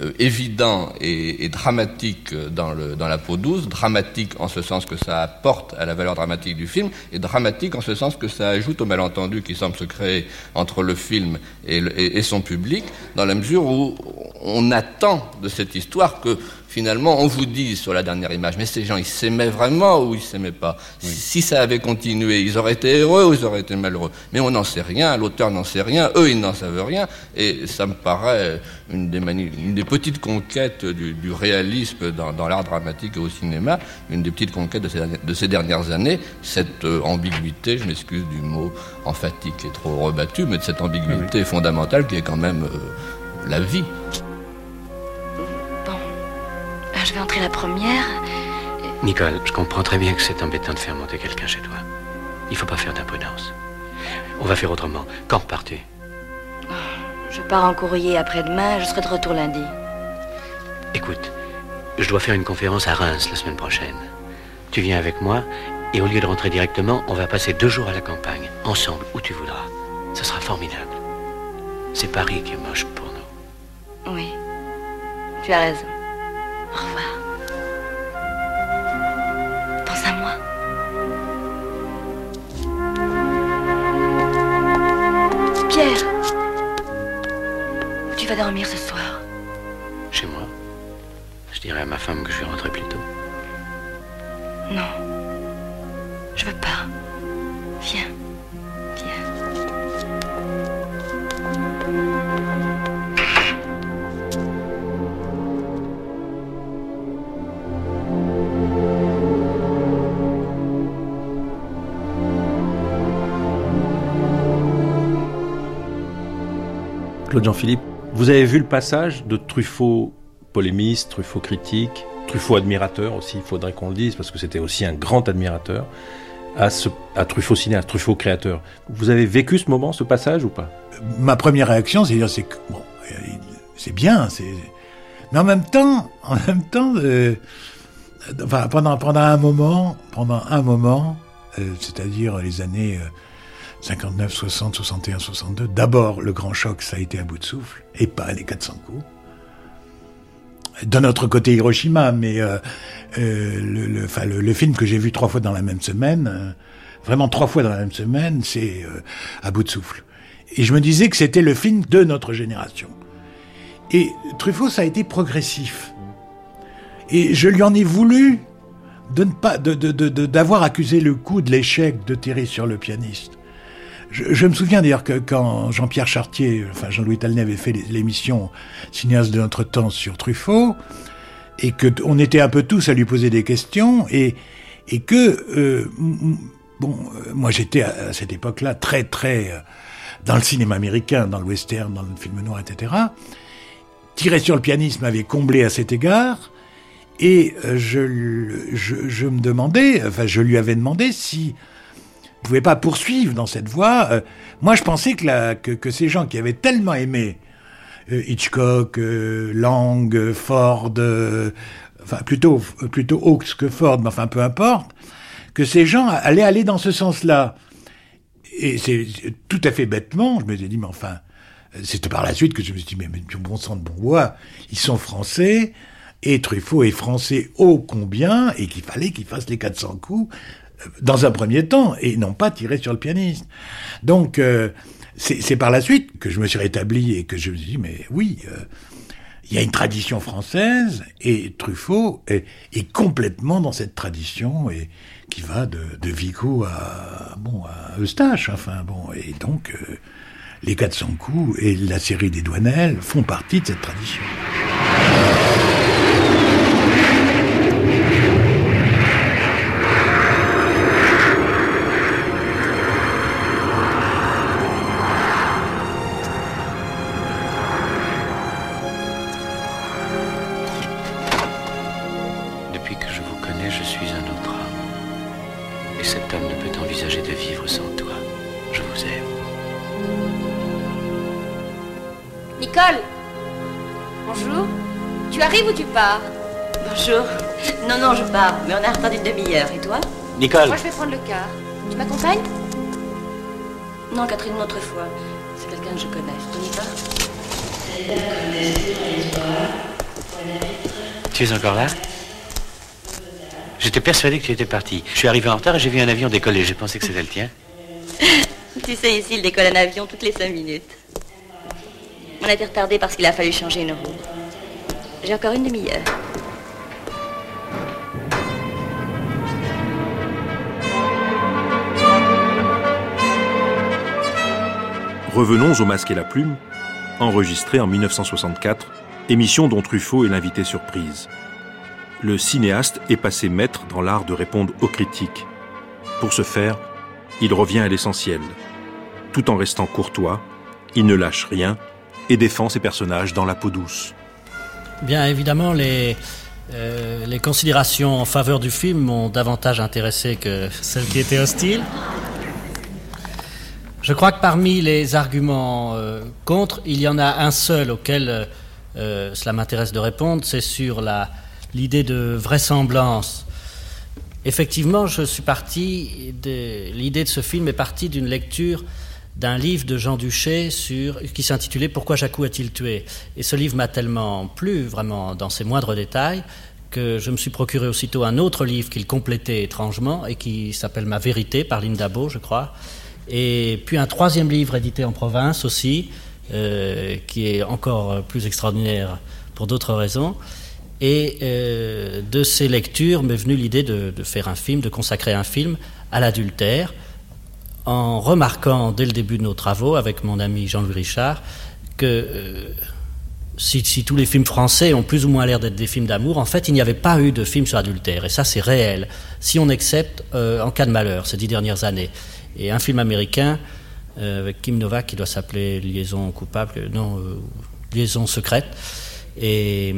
euh, évident et, dramatique dans, la peau douce, dramatique en ce sens que ça apporte à la valeur dramatique du film, et dramatique en ce sens que ça ajoute au malentendu qui semble se créer entre le film et- et son public, dans la mesure où on attend de cette histoire que finalement on vous dise sur la dernière image, mais ces gens ils s'aimaient vraiment ou ils s'aimaient pas si, si ça avait continué, ils auraient été heureux ou ils auraient été malheureux. Mais on n'en sait rien, l'auteur n'en sait rien, eux ils n'en savent rien, et ça me paraît une des, mani- une des petites conquêtes du, du réalisme dans, dans l'art dramatique et au cinéma, une des petites conquêtes de ces, dernières- de ces dernières années, cette euh, ambiguïté, je m'excuse du mot emphatique et trop rebattu, mais de cette ambiguïté fondamentale qui est quand même euh, la vie. Ah, je vais entrer la première. Nicole, je comprends très bien que c'est embêtant de faire monter quelqu'un chez toi. Il faut pas faire d'imprudence. On va faire autrement. Quand repars-tu Je pars en courrier après-demain, je serai de retour lundi. Écoute, je dois faire une conférence à Reims la semaine prochaine. Tu viens avec moi et au lieu de rentrer directement, on va passer deux jours à la campagne, ensemble, où tu voudras. Ce sera formidable. C'est Paris qui est moche pour nous. Oui, tu as raison. Au revoir. Pense à moi. Pierre, où tu vas dormir ce soir Chez moi. Je dirais à ma femme que je vais rentrer plus tôt. Non, je veux pas. Viens. Claude Jean-Philippe, vous avez vu le passage de Truffaut polémiste, Truffaut critique, Truffaut admirateur aussi, il faudrait qu'on le dise, parce que c'était aussi un grand admirateur, à, Truffaut cinéaste, Truffaut créateur. Vous avez vécu ce moment, ce passage ou pas? Ma première réaction, c'est dire, c'est que, bon, c'est bien, c'est, mais en même temps, en même temps, euh, enfin, pendant, pendant un moment, pendant un moment, euh, c'est-à-dire les années euh, 59, 60, 61, 62, d'abord, le grand choc, ça a été à bout de souffle, et pas les 400 coups. De notre côté Hiroshima, mais euh, euh, le, film que j'ai vu trois fois dans la même semaine, euh, vraiment trois fois dans la même semaine, c'est à bout de souffle. Et je me disais que c'était le film de notre génération. Et Truffaut, ça a été progressif. Et je lui en ai voulu de ne pas, d'avoir accusé le coup de l'échec de Thierry sur le pianiste. Je, me souviens d'ailleurs que quand Jean-Pierre Chartier, enfin Jean-Louis Talnet avait fait l'émission Cinéaste de notre temps sur Truffaut, et que on était un peu tous à lui poser des questions, et, et que, euh, bon, euh, moi j'étais à, cette époque-là très très euh, dans le cinéma américain, dans le western, dans le film noir, etc. Tirer sur le pianisme m'avait comblé à cet égard, et euh, je, je, je me demandais, enfin je lui avais demandé si ne pouvait pas poursuivre dans cette voie. Euh, moi, je pensais que, que, que ces gens qui avaient tellement aimé euh, Hitchcock, euh, Lang, euh, Ford, euh, enfin plutôt plutôt Hawks que Ford, mais enfin peu importe, que ces gens allaient aller dans ce sens-là. et c'est tout à fait bêtement, je me suis dit, mais enfin, c'est par la suite que je me suis dit, mais, mais bon sang de bon bois, ils sont français, et Truffaut est français ô combien, et qu'il fallait qu'il fasse les 400 coups dans un premier temps, et non pas tirer sur le pianiste. Donc, euh, c'est par la suite que je me suis rétabli et que je me suis dit, mais oui, euh, il y a une tradition française, et Truffaut est, est, complètement dans cette tradition, et qui va de, de Vico à, bon, à Eustache, enfin bon, et donc... Euh, les 400 coups et la série des Douanelles font partie de cette tradition. Pars Bonjour. Non, non, je pars, mais on a retard d'une demi-heure. Et toi Nicole Moi, je vais prendre le car. Tu m'accompagnes Non, Catherine, une autre fois. C'est quelqu'un que je connais. Tu n'y pas Tu es encore là J'étais persuadé que tu étais parti. Je suis arrivé en retard et j'ai vu un avion décoller. J'ai pensé que c'était le tien. <laughs> Tu sais, ici, il décolle un avion toutes les cinq minutes. On a été retardé parce qu'il a fallu changer une roue. J'ai encore une demi-heure. Revenons au Masque et la Plume, enregistré en 1964, émission dont Truffaut est l'invité surprise. Le cinéaste est passé maître dans l'art de répondre aux critiques. Pour ce faire, il revient à l'essentiel. Tout en restant courtois, il ne lâche rien et défend ses personnages dans la peau douce. Bien évidemment, les, euh, les considérations en faveur du film m'ont davantage intéressé que celles qui étaient hostiles. Je crois que parmi les arguments euh, contre, il y en a un seul auquel euh, cela m'intéresse de répondre, c'est sur l'idée de vraisemblance. Effectivement, je suis parti de l'idée de ce film est partie d'une lecture d'un livre de Jean Duché sur, qui s'intitulait Pourquoi Jacou a-t-il tué? Et ce livre m'a tellement plu, vraiment dans ses moindres détails, que je me suis procuré aussitôt un autre livre qu'il complétait étrangement et qui s'appelle Ma vérité par Linda Beau, je crois. Et puis un troisième livre édité en province aussi, euh, qui est encore plus extraordinaire pour d'autres raisons. Et euh, de ces lectures m'est venue l'idée de, de, faire un film, de consacrer un film à l'adultère, en remarquant dès le début de nos travaux avec mon ami Jean-Louis Richard que euh, si, tous les films français ont plus ou moins l'air d'être des films d'amour, en fait, il n'y avait pas eu de film sur l'adultère. Et ça, c'est réel, si on accepte euh, en cas de malheur, ces dix dernières années. Et un film américain euh, avec Kim Novak qui doit s'appeler Liaison coupable, non, Liaison secrète. Et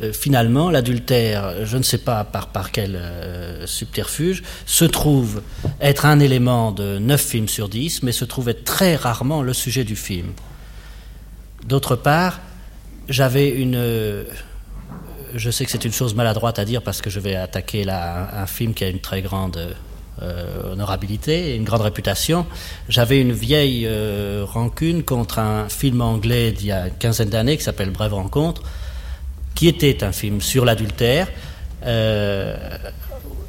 euh, finalement, l'adultère, je ne sais pas par, par quel euh, subterfuge, se trouve être un élément de 9 films sur 10, mais se trouve être très rarement le sujet du film. D'autre part, j'avais une... Euh, je sais que c'est une chose maladroite à dire parce que je vais attaquer là un, un film qui a une très grande honorabilité et une grande réputation. J'avais une vieille rancune contre un film anglais d'il y a une quinzaine d'années qui s'appelle Brève Rencontre, qui était un film sur l'adultère, euh,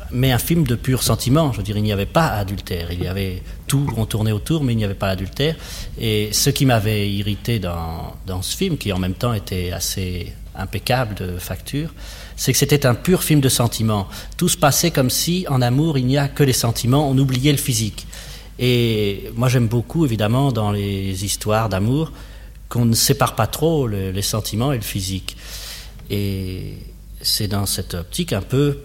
mais un film de pur sentiment. Je veux dire, il n'y avait pas adultère. Il y avait tout, on tournait autour, mais il n'y avait pas l'adultère. Et ce qui m'avait irrité dans, dans ce film, qui en même temps était assez impeccable de facture, c'est que c'était un pur film de sentiments. Tout se passait comme si, en amour, il n'y a que les sentiments, on oubliait le physique. Et moi, j'aime beaucoup, évidemment, dans les histoires d'amour, qu'on ne sépare pas trop le, les sentiments et le physique. Et c'est dans cette optique un peu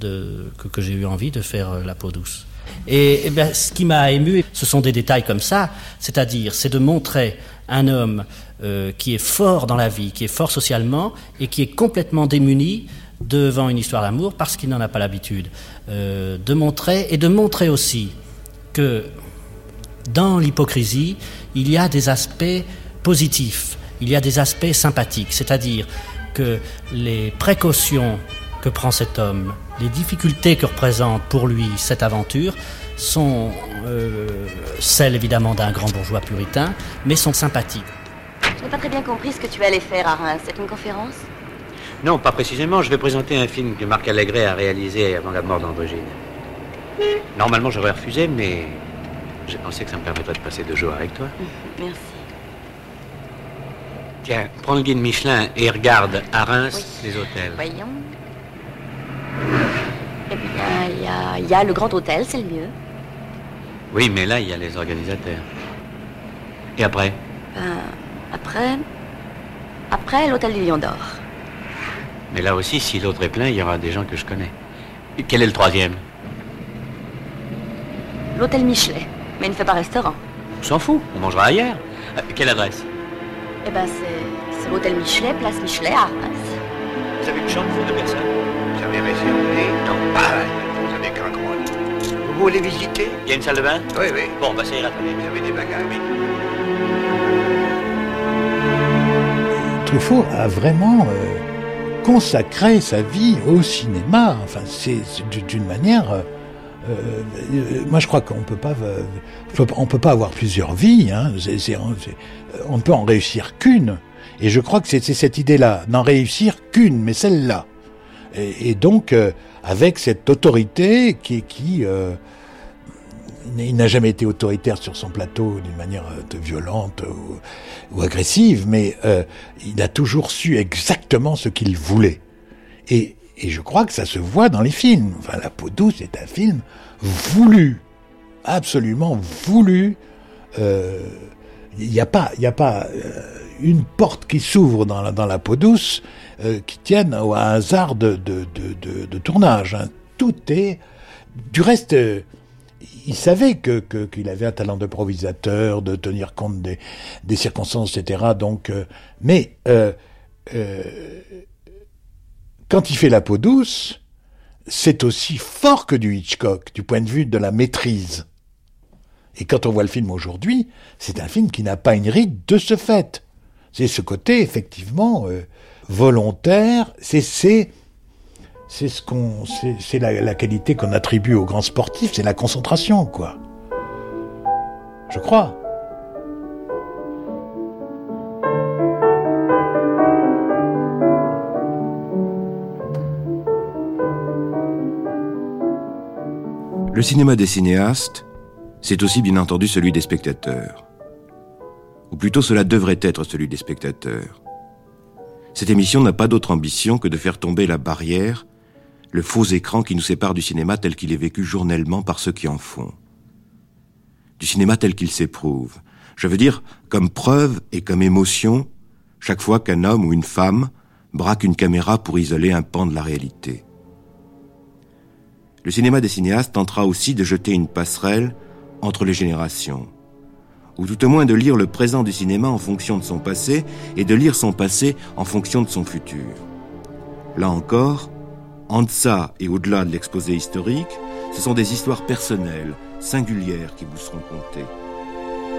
que, j'ai eu envie de faire La peau douce. Et, bien, ce qui m'a ému, ce sont des détails comme ça, c'est-à-dire, c'est de montrer un homme euh, qui est fort dans la vie, qui est fort socialement et qui est complètement démuni devant une histoire d'amour parce qu'il n'en a pas l'habitude. Euh, de montrer et de montrer aussi que dans l'hypocrisie, il y a des aspects positifs, il y a des aspects sympathiques, c'est-à-dire que les précautions que prend cet homme, les difficultés que représente pour lui cette aventure, sont euh, celles évidemment d'un grand bourgeois puritain, mais sont sympathiques. Je n'ai pas très bien compris ce que tu allais faire à Reims. C'est une conférence? Non, pas précisément. Je vais présenter un film que Marc Allégret a réalisé avant la mort d'Androgine. Normalement, j'aurais refusé, mais j'ai pensé que ça me permettrait de passer deux jours avec toi. <laughs> Merci. Tiens, prends le guide Michelin et regarde à Reims les hôtels. Voyons. Eh bien, il y a, il y a le Grand Hôtel, c'est le mieux. Oui, mais là, il y a les organisateurs. Et après? Ben, après. Après, l'Hôtel du Lion d'Or. Mais là aussi, si l'autre est plein, il y aura des gens que je connais. Et quel est le troisième? L'Hôtel Michelet. Mais il ne fait pas restaurant. On s'en fout, on mangera ailleurs. Euh, quelle adresse? Eh ben, c'est, c'est l'Hôtel Michelet, place Michelet à Reims. Vous avez une chambre pour deux personnes? Vous avez réservé Non, pas. Vous avez qu'un grand Vous voulez visiter? Il y a une salle de bain? Oui, oui. Bon, bah ça ira. Vous avez des bagages Truffaut a vraiment euh, consacré sa vie au cinéma. Enfin, c'est c'est d'une manière. euh, euh, moi, je crois qu'on peut pas, euh, on peut pas avoir plusieurs vies. Hein. C'est- on ne peut en réussir qu'une. Et je crois que c'est cette idée-là, n'en réussir qu'une, mais celle-là. Et, donc, euh, avec cette autorité qui, qui euh, il n'a jamais été autoritaire sur son plateau d'une manière euh, violente ou, ou agressive, mais euh, il a toujours su exactement ce qu'il voulait. Et, et je crois que ça se voit dans les films. La peau douce est un film voulu, absolument voulu. Euh, Il n'y a pas, y a pas euh, une porte qui s'ouvre dans la, peau douce euh, qui tienne au hasard de, de, de, de, tournage. hein. Tout est. Du reste, euh, il savait que qu'il avait un talent d'improvisateur, de tenir compte des, des circonstances, etc. Donc, euh, mais euh, euh, quand il fait la peau douce, c'est aussi fort que du Hitchcock, du point de vue de la maîtrise. Et quand on voit le film aujourd'hui, c'est un film qui n'a pas une ride de ce fait. C'est ce côté, effectivement, euh, volontaire, c'est c'est c'est ce qu'on c'est la, la qualité qu'on attribue aux grands sportifs, c'est la concentration, quoi. Je crois. Le cinéma des cinéastes, c'est aussi bien entendu celui des spectateurs. Ou plutôt cela devrait être celui des spectateurs. Cette émission n'a pas d'autre ambition que de faire tomber la barrière, le faux écran qui nous sépare du cinéma tel qu'il est vécu journellement par ceux qui en font. Du cinéma tel qu'il s'éprouve. Je veux dire, comme preuve et comme émotion, chaque fois qu'un homme ou une femme braque une caméra pour isoler un pan de la réalité. Le cinéma des cinéastes tentera aussi de jeter une passerelle entre les générations, ou tout au moins de lire le présent du cinéma en fonction de son passé et de lire son passé en fonction de son futur. Là encore, en deçà et au-delà de l'exposé historique, ce sont des histoires personnelles, singulières qui vous seront contées.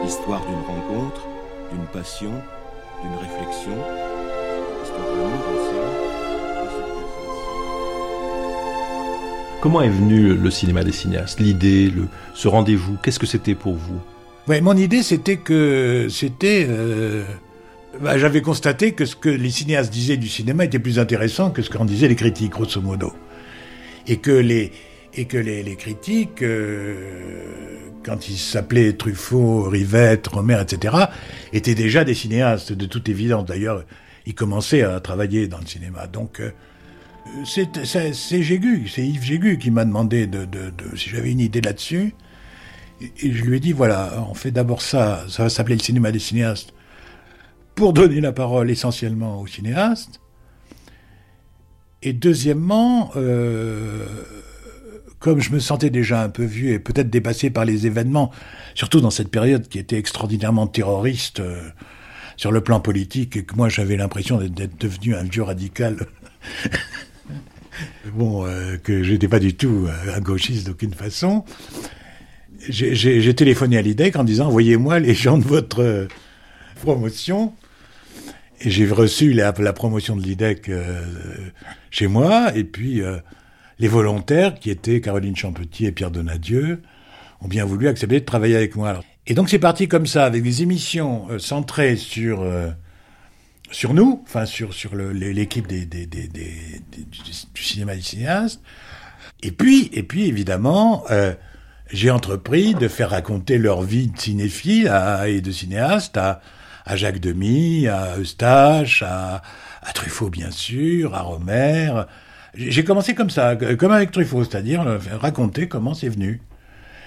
L'histoire d'une rencontre, d'une passion, d'une réflexion, Comment est venu le cinéma des cinéastes L'idée, le, ce rendez-vous, qu'est-ce que c'était pour vous? Ouais, mon idée c'était que c'était. euh, bah, J'avais constaté que ce que les cinéastes disaient du cinéma était plus intéressant que ce qu'en disaient les critiques, grosso modo, et que les et que les, les critiques, euh, quand ils s'appelaient Truffaut, Rivette, Romer, etc., étaient déjà des cinéastes de toute évidence. D'ailleurs, ils commençaient à travailler dans le cinéma. Donc euh, c'est c'est- Yves Jégu qui m'a demandé de, de, de- si j'avais une idée là-dessus. Et, je lui ai dit, voilà, on fait d'abord ça, ça va s'appeler le cinéma des cinéastes, pour donner la parole essentiellement aux cinéastes. Et deuxièmement, euh, comme je me sentais déjà un peu vieux et peut-être dépassé par les événements, surtout dans cette période qui était extraordinairement terroriste euh, sur le plan politique, et que moi j'avais l'impression d'être devenu un vieux radical <laughs> bon, euh, que j'étais pas du tout euh, un gauchiste d'aucune façon. J'ai- téléphoné à l'IDEC en disant envoyez-moi les gens de votre euh, promotion. Et j'ai reçu la, promotion de l'IDEC euh, chez moi, et puis les volontaires qui étaient Caroline Champetier et Pierre Donadieu, ont bien voulu accepter de travailler avec moi. Et donc c'est parti comme ça, avec des émissions centrées sur sur nous, enfin sur sur l'équipe des, des, des, du, cinéma des cinéastes. Et puis et puis évidemment, euh, j'ai entrepris de faire raconter leur vie de cinéphile à- et de cinéaste à à Jacques Demy, à Eustache, à, à Truffaut bien sûr, à Romer. J'ai j'ai commencé comme ça, comme avec Truffaut, c'est-à-dire euh, raconter comment c'est venu.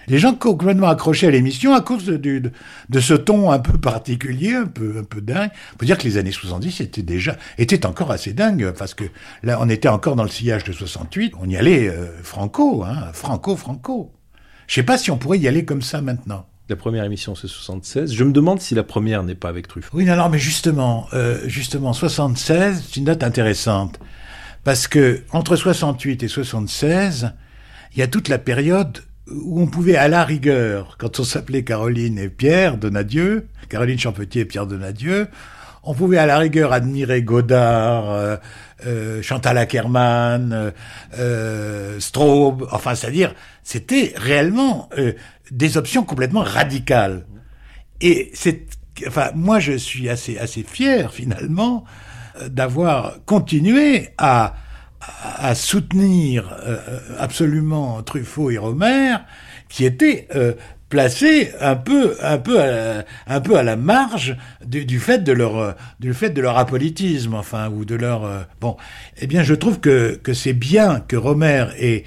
Les gens complètement accrochés à l'émission à cause de, de, de ce ton un peu particulier, un peu, un peu dingue. Faut dire que les années 70 étaient déjà, étaient encore assez dingues, parce que là, on était encore dans le sillage de 68. On y allait euh, franco, hein, franco, franco. Je sais pas si on pourrait y aller comme ça maintenant. La première émission, c'est 76. Je me demande si la première n'est pas avec Truffaut. Oui, non, non, mais justement, euh, justement, 76, c'est une date intéressante. Parce que, entre 68 et 76, il y a toute la période où on pouvait, à la rigueur, quand on s'appelait Caroline et Pierre Donadieu, Caroline Champetier et Pierre Donadieu, on pouvait à la rigueur admirer Godard, euh, euh, Chantal Ackerman, euh, euh, Straub, enfin, c'est-à-dire, c'était réellement euh, des options complètement radicales. Et c'est, enfin, moi, je suis assez, assez fier finalement d'avoir continué à, à, soutenir euh, absolument Truffaut et Romer, qui étaient euh, placés un peu, un peu, à la, un peu à la marge du, du fait de leur, euh, du fait de leur apolitisme, enfin, ou de leur, bon. Eh bien, je trouve que que c'est bien que Romer et,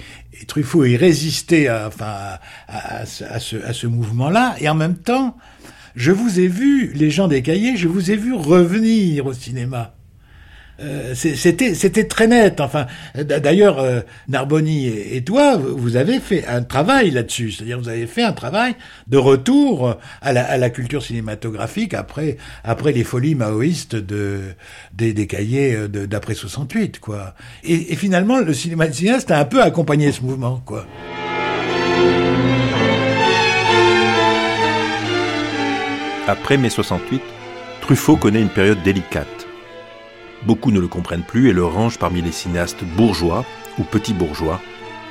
Truffaut aient résisté, à, enfin, à ce, à ce mouvement-là, et en même temps, je vous ai vu, les gens des cahiers, je vous ai vu revenir au cinéma. Euh, c'était c'était très net. Enfin, d'ailleurs, euh, Narboni et, et toi, vous avez fait un travail là-dessus. C'est-à-dire, vous avez fait un travail de retour à la, à la culture cinématographique après après les folies maoïstes de des, des cahiers euh, de- d'après 68, quoi. Et, et finalement, le cinéma de cinéaste a un peu accompagné ce mouvement, quoi. Après mai 68, Truffaut connaît une période délicate. Beaucoup ne le comprennent plus et le rangent parmi les cinéastes bourgeois ou petits bourgeois,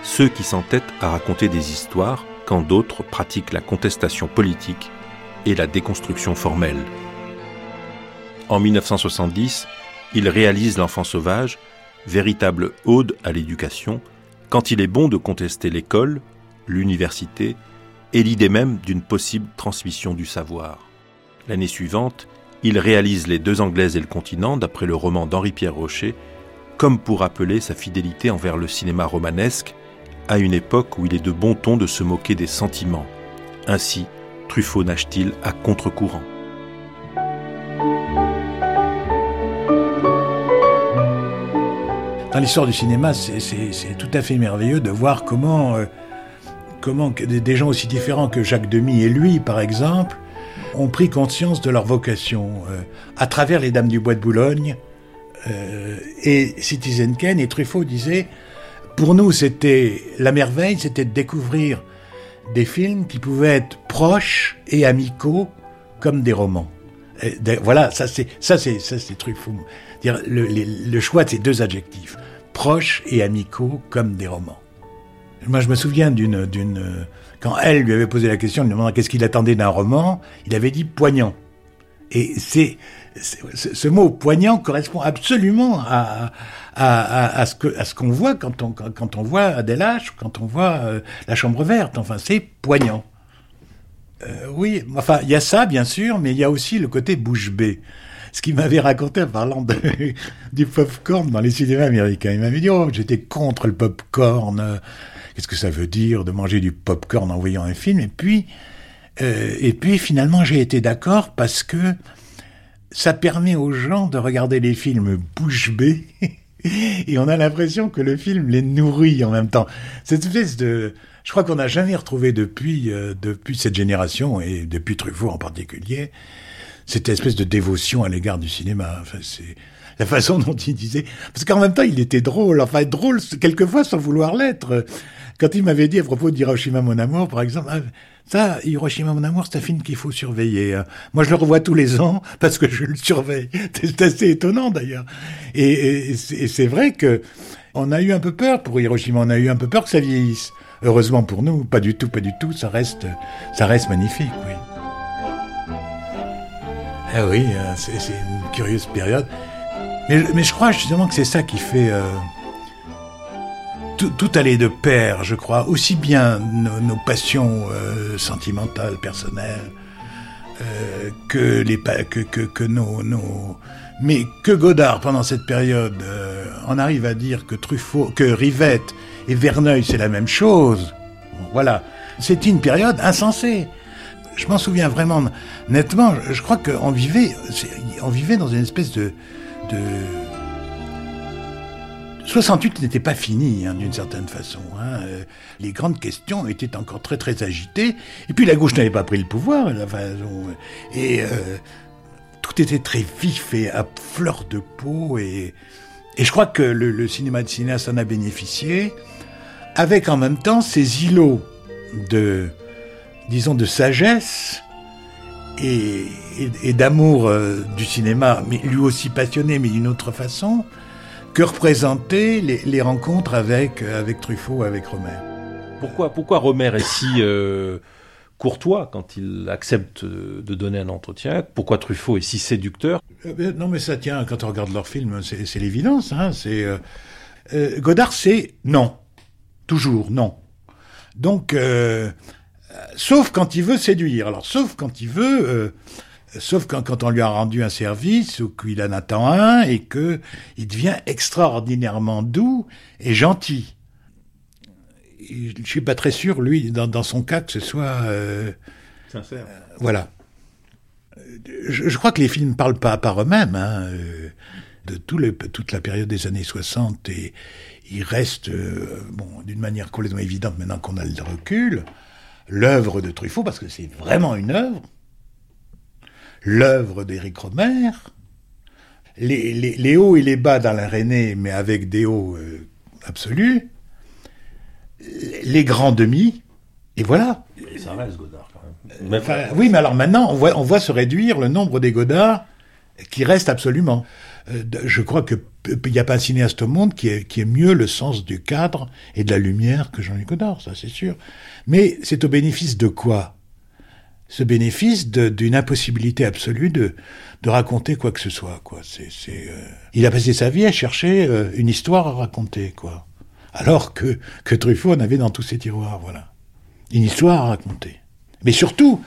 ceux qui s'entêtent à raconter des histoires quand d'autres pratiquent la contestation politique et la déconstruction formelle. En 1970, il réalise L'enfant sauvage, véritable ode à l'éducation, quand il est bon de contester l'école, l'université et l'idée même d'une possible transmission du savoir. L'année suivante, il réalise Les Deux Anglaises et le continent d'après le roman d'Henri-Pierre Rocher, comme pour rappeler sa fidélité envers le cinéma romanesque, à une époque où il est de bon ton de se moquer des sentiments. Ainsi, Truffaut nage-t-il à contre-courant. dans l'histoire du cinéma, c'est- tout à fait merveilleux de voir comment, euh, comment des gens aussi différents que Jacques Demy et lui, par exemple, ont pris conscience de leur vocation euh, à travers les Dames du Bois de Boulogne euh, et Citizen Kane. Et Truffaut disait, pour nous, c'était la merveille, c'était de découvrir des films qui pouvaient être proches et amicaux comme des romans. Et voilà, ça c'est ça c'est ça c'est Truffaut. Dire le, le choix de ces deux adjectifs, proches et amicaux comme des romans. Moi, je me souviens d'une d'une quand elle lui avait posé la question, lui demandant qu'est-ce qu'il attendait d'un roman, il avait dit poignant. Et c'est ce mot poignant correspond absolument à ce qu'on voit quand on quand, on voit Adèle H, quand on voit euh, la Chambre verte. Enfin, c'est poignant. Euh, oui, enfin, il y a ça, bien sûr, mais il y a aussi le côté bouche bée. Ce qu'il m'avait raconté en parlant de, <laughs> du popcorn dans les cinémas américains. Il m'avait dit, oh, j'étais contre le popcorn. euh, Qu'est-ce que ça veut dire de manger du popcorn en voyant un film Et puis, euh, et puis finalement, j'ai été d'accord parce que ça permet aux gens de regarder les films bouche bée <laughs> et on a l'impression que le film les nourrit en même temps. Cette espèce de, je crois qu'on n'a jamais retrouvé depuis euh, depuis cette génération et depuis Truffaut en particulier cette espèce de dévotion à l'égard du cinéma. Enfin, c'est la façon <laughs> dont il disait, parce qu'en même temps il était drôle, enfin drôle quelquefois sans vouloir l'être. Quand il m'avait dit à propos d'Hiroshima mon amour, par exemple, ah, ça, Hiroshima mon amour, c'est un film qu'il faut surveiller. hein. Moi, je le revois tous les ans <laughs> parce que je le surveille. C'est assez étonnant d'ailleurs. Et, c'est vrai que on a eu un peu peur pour Hiroshima. On a eu un peu peur que ça vieillisse. heureusement pour nous, pas du tout, pas du tout, ça reste, ça reste magnifique, oui. Ah oui, euh, c'est une curieuse période. Mais, mais je crois justement que c'est ça qui fait... euh, tout, allait de pair, je crois, aussi bien nos, passions euh, sentimentales, personnelles, euh, que les que que, nos, mais que Godard pendant cette période euh, en arrive à dire que Truffaut que Rivette et Verneuil c'est la même chose. Voilà, c'était une période insensée. Je m'en souviens vraiment nettement. Je, crois qu'on vivait c'est- on vivait dans une espèce de 68 n'était pas fini, hein, d'une certaine façon. hein. Euh, Les grandes questions étaient encore très très agitées. Et puis la gauche n'avait pas pris le pouvoir. la façon, et euh, tout était très vif et à fleur de peau. Et, et je crois que le, le cinéma de cinéaste en a bénéficié, avec en même temps ces îlots de, disons, de sagesse et, et- et d'amour euh, du cinéma, mais lui aussi passionné, mais d'une autre façon, que représentaient les, les rencontres avec, euh, avec Truffaut, avec Romer. Pourquoi, pourquoi Romer est si euh, courtois quand il accepte de donner un entretien? Pourquoi Truffaut est si séducteur? Euh, non, mais ça tient, quand on regarde leurs films, c'est l'évidence. Hein, c'est euh, Godard, c'est non. Toujours non. Donc, sauf quand il veut séduire. Alors, sauf quand il veut... euh, Sauf quand, quand on lui a rendu un service ou qu'il en attend un et que il devient extraordinairement doux et gentil. Et je suis pas très sûr, lui, dans, dans son cas, que ce soit euh, Sincère. voilà. Je, je crois que les films parlent pas par eux-mêmes. Hein, euh, de tout le, toute la période des années 60 et il reste, euh, bon, d'une manière complètement évidente maintenant qu'on a le recul, l'œuvre de Truffaut, parce que c'est vraiment une œuvre, l'œuvre d'Éric Romer, les, les, les hauts et les bas d'Alain René, mais avec des hauts euh, absolus, les grands demi, et voilà. Ça reste Godard quand même. Enfin, oui, mais alors maintenant, on voit, on voit se réduire le nombre des Godards qui restent absolument. Euh, je crois que p- il n'y a pas un cinéaste au monde qui ait, qui ait mieux le sens du cadre et de la lumière que Jean-Luc Godard, ça c'est sûr. Mais c'est au bénéfice de quoi? Ce bénéfice d'une impossibilité absolue de, de raconter quoi que ce soit. Quoi. C'est, c'est, euh, Il a passé sa vie à chercher euh, une histoire à raconter, quoi. Alors que, que Truffaut en avait dans tous ses tiroirs, voilà. Une histoire à raconter. Mais surtout,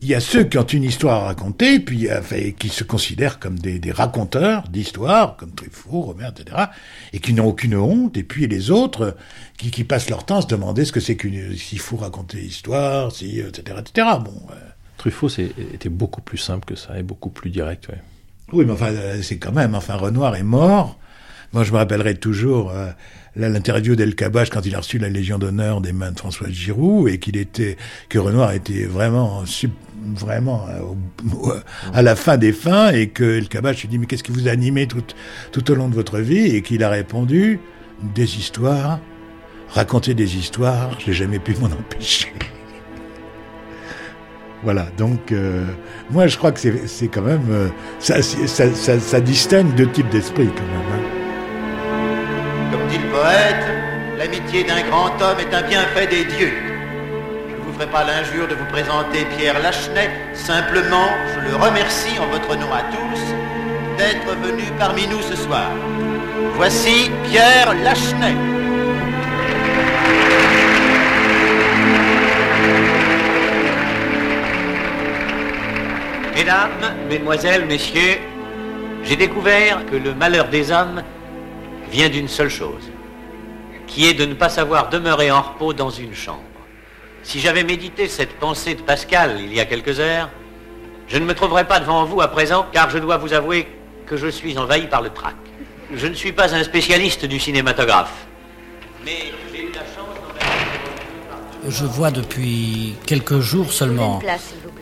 il y a ceux qui ont une histoire à raconter, puis euh, qui se considèrent comme des, des raconteurs d'histoires, comme Truffaut, Romer, etc., et qui n'ont aucune honte, et puis les autres euh, qui, qui passent leur temps à se demander ce que c'est qu'une, s'il faut raconter l'histoire, si, euh, etc., etc. Bon, euh, Truffaut était beaucoup plus simple que ça et beaucoup plus direct. ouais. oui, mais enfin, c'est quand même, enfin, Renoir est mort. Moi, je me rappellerai toujours euh, l'interview d'El Kabbach quand il a reçu la Légion d'honneur des mains de François Giroud et qu'il était, que Renoir était vraiment, vraiment euh, à la fin des fins et que El Kabbach lui dit mais qu'est-ce qui vous a animé tout, tout au long de votre vie? Et qu'il a répondu des histoires, raconter des histoires, j'ai jamais pu m'en empêcher. <laughs> Voilà, donc euh, moi je crois que c'est quand même euh, ça, ça, ça, ça distingue deux types d'esprit quand même. hein. Poète, l'amitié d'un grand homme est un bienfait des dieux. Je ne vous ferai pas l'injure de vous présenter Pierre Lachenay, simplement je le remercie en votre nom à tous d'être venu parmi nous ce soir. Voici Pierre Lachenay. Mesdames, Mesdemoiselles, Messieurs, j'ai découvert que le malheur des hommes vient d'une seule chose, qui est de ne pas savoir demeurer en repos dans une chambre. Si j'avais médité cette pensée de Pascal il y a quelques heures, je ne me trouverais pas devant vous à présent, car je dois vous avouer que je suis envahi par le trac. Je ne suis pas un spécialiste du cinématographe, mais j'ai eu la chance Je vois depuis quelques jours seulement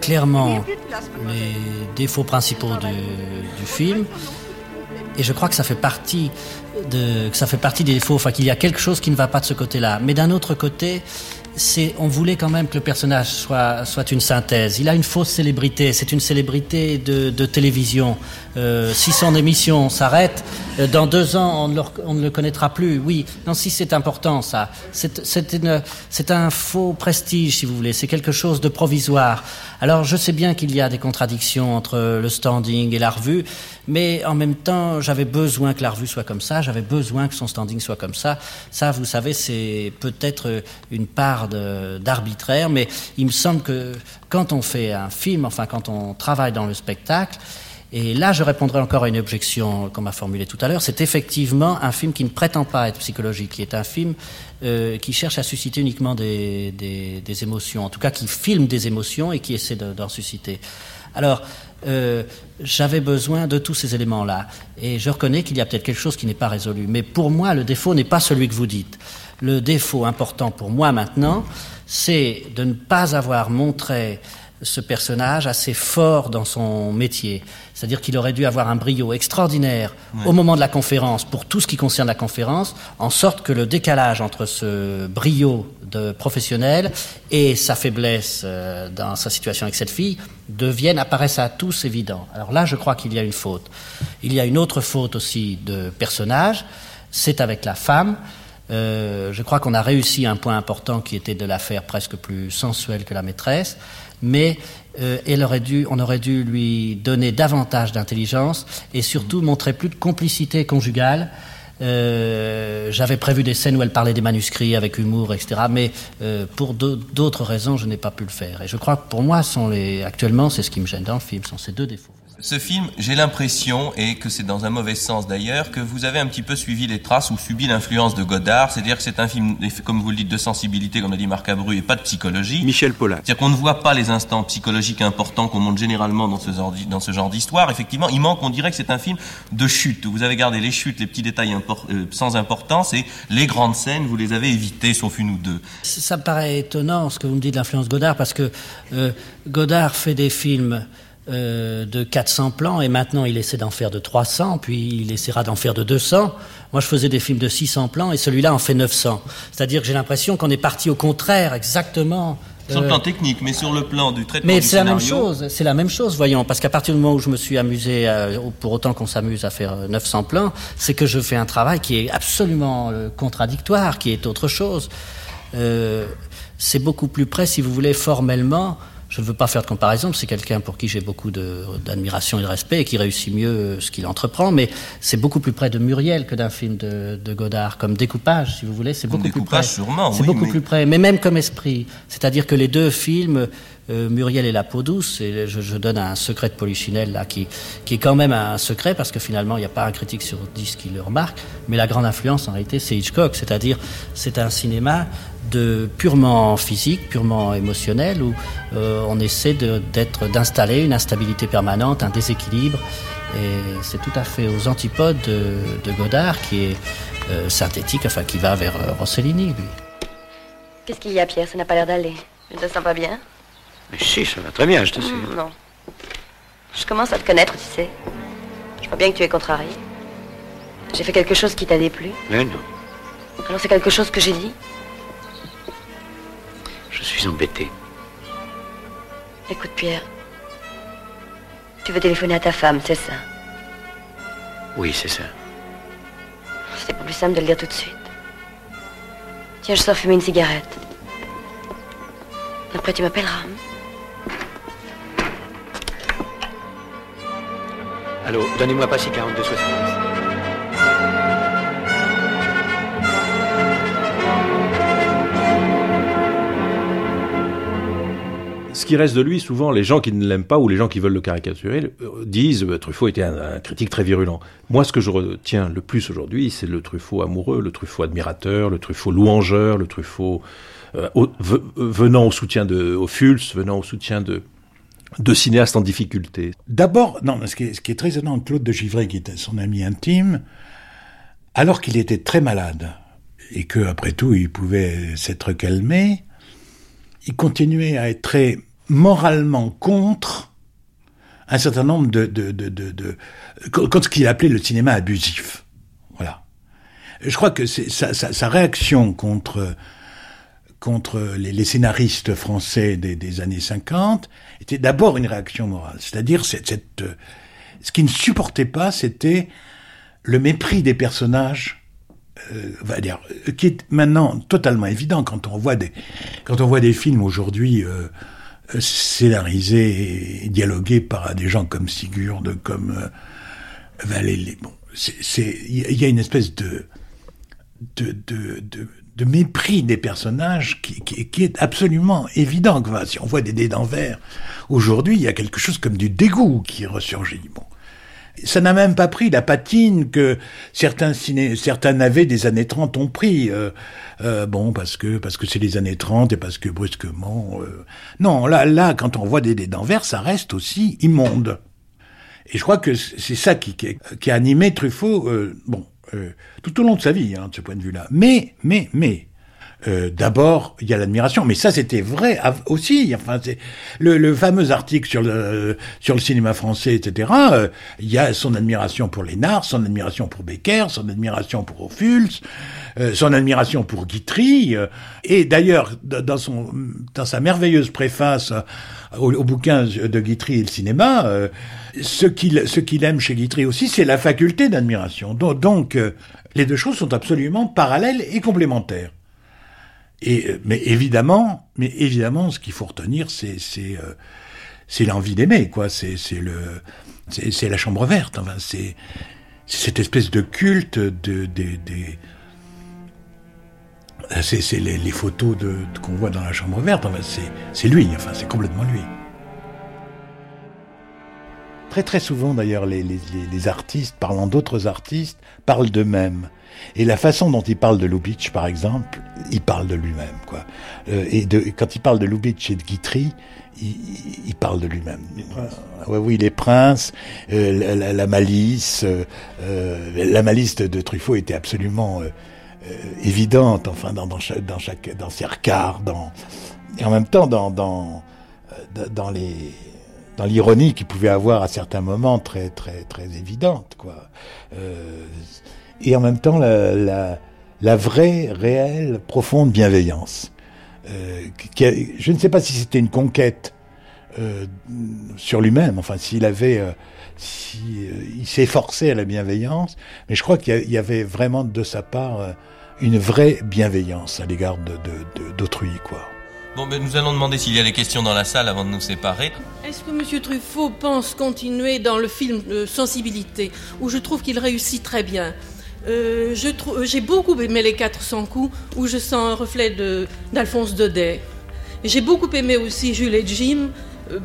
clairement les défauts principaux du film. Et je crois que ça fait partie de, que ça fait partie des défauts, enfin qu'il y a quelque chose qui ne va pas de ce côté-là. Mais d'un autre côté, c'est, on voulait quand même que le personnage soit, soit une synthèse. Il a une fausse célébrité. C'est une célébrité de, de télévision. Euh, si son émission s'arrête, euh, dans deux ans, on ne, le, on ne, le, connaîtra plus. Oui, non, si c'est important, ça. C'est un faux prestige, si vous voulez. C'est quelque chose de provisoire. Alors, je sais bien qu'il y a des contradictions entre le standing et la revue, mais en même temps, j'avais besoin que la revue soit comme ça. J'avais besoin que son standing soit comme ça. Ça, vous savez, c'est peut-être une part d'arbitraire, mais il me semble que quand on fait un film, enfin, quand on travaille dans le spectacle, et là, je répondrai encore à une objection qu'on m'a formulée tout à l'heure. C'est effectivement un film qui ne prétend pas être psychologique, qui est un film euh, qui cherche à susciter uniquement des, des, des, émotions, en tout cas qui filme des émotions et qui essaie d'en susciter. Alors, euh, j'avais besoin de tous ces éléments-là. Et je reconnais qu'il y a peut-être quelque chose qui n'est pas résolu. Mais pour moi, le défaut n'est pas celui que vous dites. Le défaut important pour moi maintenant, c'est de ne pas avoir montré ce personnage assez fort dans son métier. C'est-à-dire qu'il aurait dû avoir un brio extraordinaire ouais. au moment de la conférence pour tout ce qui concerne la conférence, en sorte que le décalage entre ce brio de professionnel et sa faiblesse euh, dans sa situation avec cette fille devienne, apparaisse à tous évident. Alors là, je crois qu'il y a une faute. Il y a une autre faute aussi de personnage, c'est avec la femme. Euh, je crois qu'on a réussi un point important qui était de la faire presque plus sensuelle que la maîtresse mais euh, elle aurait dû, on aurait dû lui donner davantage d'intelligence et surtout montrer plus de complicité conjugale. Euh, J'avais prévu des scènes où elle parlait des manuscrits avec humour, etc. Mais euh, pour d'autres raisons, je n'ai pas pu le faire. Et je crois que pour moi, sont les, actuellement, c'est ce qui me gêne dans le film, sont ces deux défauts. Ce film, j'ai l'impression, et que c'est dans un mauvais sens d'ailleurs, que vous avez un petit peu suivi les traces ou subi l'influence de Godard. C'est-à-dire que c'est un film, comme vous le dites, de sensibilité, comme l'a dit Marc Abru, et pas de psychologie. Michel Pollack. C'est-à-dire qu'on ne voit pas les instants psychologiques importants qu'on montre généralement dans ce genre, dans ce genre d'histoire. Effectivement, il manque, on dirait que c'est un film de chute. Vous avez gardé les chutes, les petits détails import, euh, sans importance, et les grandes scènes, vous les avez évitées, sauf une ou deux. Ça me paraît étonnant, ce que vous me dites de l'influence Godard, parce que euh, Godard fait des films euh, de 400 plans et maintenant il essaie d'en faire de 300, puis il essaiera d'en faire de 200. Moi je faisais des films de 600 plans et celui-là en fait 900. C'est-à-dire que j'ai l'impression qu'on est parti au contraire exactement. Sur le plan technique, mais sur le plan du traitement mais c'est la même chose, c'est la même chose, voyons, parce qu'à partir du moment où je me suis amusé, euh, pour autant qu'on s'amuse à faire euh, 900 plans, c'est que je fais un travail qui est absolument euh, contradictoire, qui est autre chose. Euh, c'est beaucoup plus près, si vous voulez, formellement. Je ne veux pas faire de comparaison, c'est quelqu'un pour qui j'ai beaucoup d'admiration et de respect et qui réussit mieux ce qu'il entreprend, mais c'est beaucoup plus près de Muriel que d'un film de, de, Godard, comme découpage, si vous voulez. C'est beaucoup plus près. sûrement, C'est oui, beaucoup mais- plus près, mais même comme esprit. C'est-à-dire que les deux films, euh, Muriel et la peau douce, et je, je donne un secret de Polichinelle là, qui, qui est quand même un secret parce que finalement il n'y a pas un critique sur dix qui le remarque, mais la grande influence en réalité c'est Hitchcock, c'est-à-dire c'est un cinéma de purement physique, purement émotionnel où euh, on essaie d'être, d'installer une instabilité permanente, un déséquilibre, et c'est tout à fait aux antipodes de, de Godard qui est euh, synthétique, enfin qui va vers euh, Rossellini lui. Qu'est-ce qu'il y a, Pierre? Ça n'a pas l'air d'aller. Je ne te sens pas bien? Mais si, ça va très bien, je t'assure. Mm, Non. Je commence à te connaître, tu sais. Je vois bien que tu es contrarié. J'ai fait quelque chose qui t'a déplu. Mais non, Alors c'est quelque chose que j'ai dit. Je suis embêté. Écoute, Pierre. Tu veux téléphoner à ta femme, c'est ça? Oui, c'est ça. C'est pas plus simple de le dire tout de suite. Tiens, je sors fumer une cigarette. Après, tu m'appelleras. hein? Allô, donnez-moi pas 42 70. Ce qui reste de lui, souvent, les gens qui ne l'aiment pas ou les gens qui veulent le caricaturer euh, disent euh, Truffaut était un, un critique très virulent. Moi, ce que je retiens le plus aujourd'hui, c'est le Truffaut amoureux, le Truffaut admirateur, le Truffaut louangeur, le Truffaut euh, au- ve- venant au soutien de au venant au soutien de de cinéastes en difficulté. D'abord, non, ce qui, est, ce qui est très étonnant, Claude de Givray, qui était son ami intime, alors qu'il était très malade, et que après tout, il pouvait s'être calmé, il continuait à être très moralement contre un certain nombre de, de, de, de, de contre ce qu'il appelait le cinéma abusif. Voilà. Je crois que sa, sa, sa réaction contre contre les, les scénaristes français des, des, années 50 était d'abord une réaction morale. C'est-à-dire cette, cette ce qui ne supportait pas, c'était le mépris des personnages euh, va dire, qui est maintenant totalement évident quand on voit des, quand on voit des films aujourd'hui euh, scénarisés et dialogués par des gens comme Sigurd, comme euh, Valéry. Bon, c'est, il y a une espèce de, de, de, de, de mépris des personnages qui, qui, qui est absolument évident. Si on voit des dés d'envers aujourd'hui, il y a quelque chose comme du dégoût qui ressurgit. Bon. Ça n'a même pas pris la patine que certains ciné, certains navets des années 30 ont pris. Euh, euh, bon, parce que parce que c'est les années 30 et parce que brusquement. Euh... Non, là, là, quand on voit des dés d'envers, ça reste aussi immonde. Et je crois que c'est ça qui, qui, qui, a animé Truffaut. Euh, bon, euh, tout au long de sa vie, hein, de ce point de vue-là. Mais, mais, mais, euh, d'abord, il y a l'admiration, mais ça c'était vrai aussi. Enfin, c'est le, le, fameux article sur le sur le cinéma français, etc. Euh, il y a son admiration pour Lénard, son admiration pour Becker, son admiration pour Ophuls, euh, son admiration pour Guitry. Euh, et d'ailleurs, dans son dans sa merveilleuse préface au, au bouquin de Guitry et le cinéma, ce qu'il ce qu'il aime chez Guitry aussi, c'est la faculté d'admiration. Donc, donc les deux choses sont absolument parallèles et complémentaires. Et mais évidemment, mais évidemment, ce qu'il faut retenir, c'est c'est euh, c'est l'envie d'aimer, quoi. C'est c'est le c'est c'est la chambre verte. Enfin, c'est cette espèce de culte de des des c'est c'est les, les, photos de, de qu'on voit dans la chambre verte. Enfin, c'est c'est lui. Enfin, c'est complètement lui. Très très souvent d'ailleurs, les, les, les artistes, parlant d'autres artistes, parlent d'eux-mêmes. Et la façon dont il parle de Lubitsch, par exemple, il parle de lui-même, quoi. Euh, et, de, quand il parle de Lubitsch et de Guitry, il, il parle de lui-même. Oui, oui, les princes, euh, la, la, la, malice, euh, la malice de, de, Truffaut était absolument évidente, enfin, dans, dans, chaque, dans, chaque, dans ses regards, dans, et en même temps dans, dans, dans les dans l'ironie qu'il pouvait avoir à certains moments très très très évidente quoi. Euh, et en même temps la, la, la vraie réelle profonde bienveillance euh, je ne sais pas si c'était une conquête euh, sur lui-même enfin s'il avait euh, si euh, à la bienveillance mais je crois qu'il y avait vraiment de sa part euh, une vraie bienveillance à l'égard d'autrui quoi Bon, ben, nous allons demander s'il y a des questions dans la salle avant de nous séparer. Est-ce que M. Truffaut pense continuer dans le film de Sensibilité, où je trouve qu'il réussit très bien? Euh, J'ai beaucoup aimé Les 400 coups, où je sens un reflet d'Alphonse de, Daudet. J'ai beaucoup aimé aussi Jules et Jim, euh,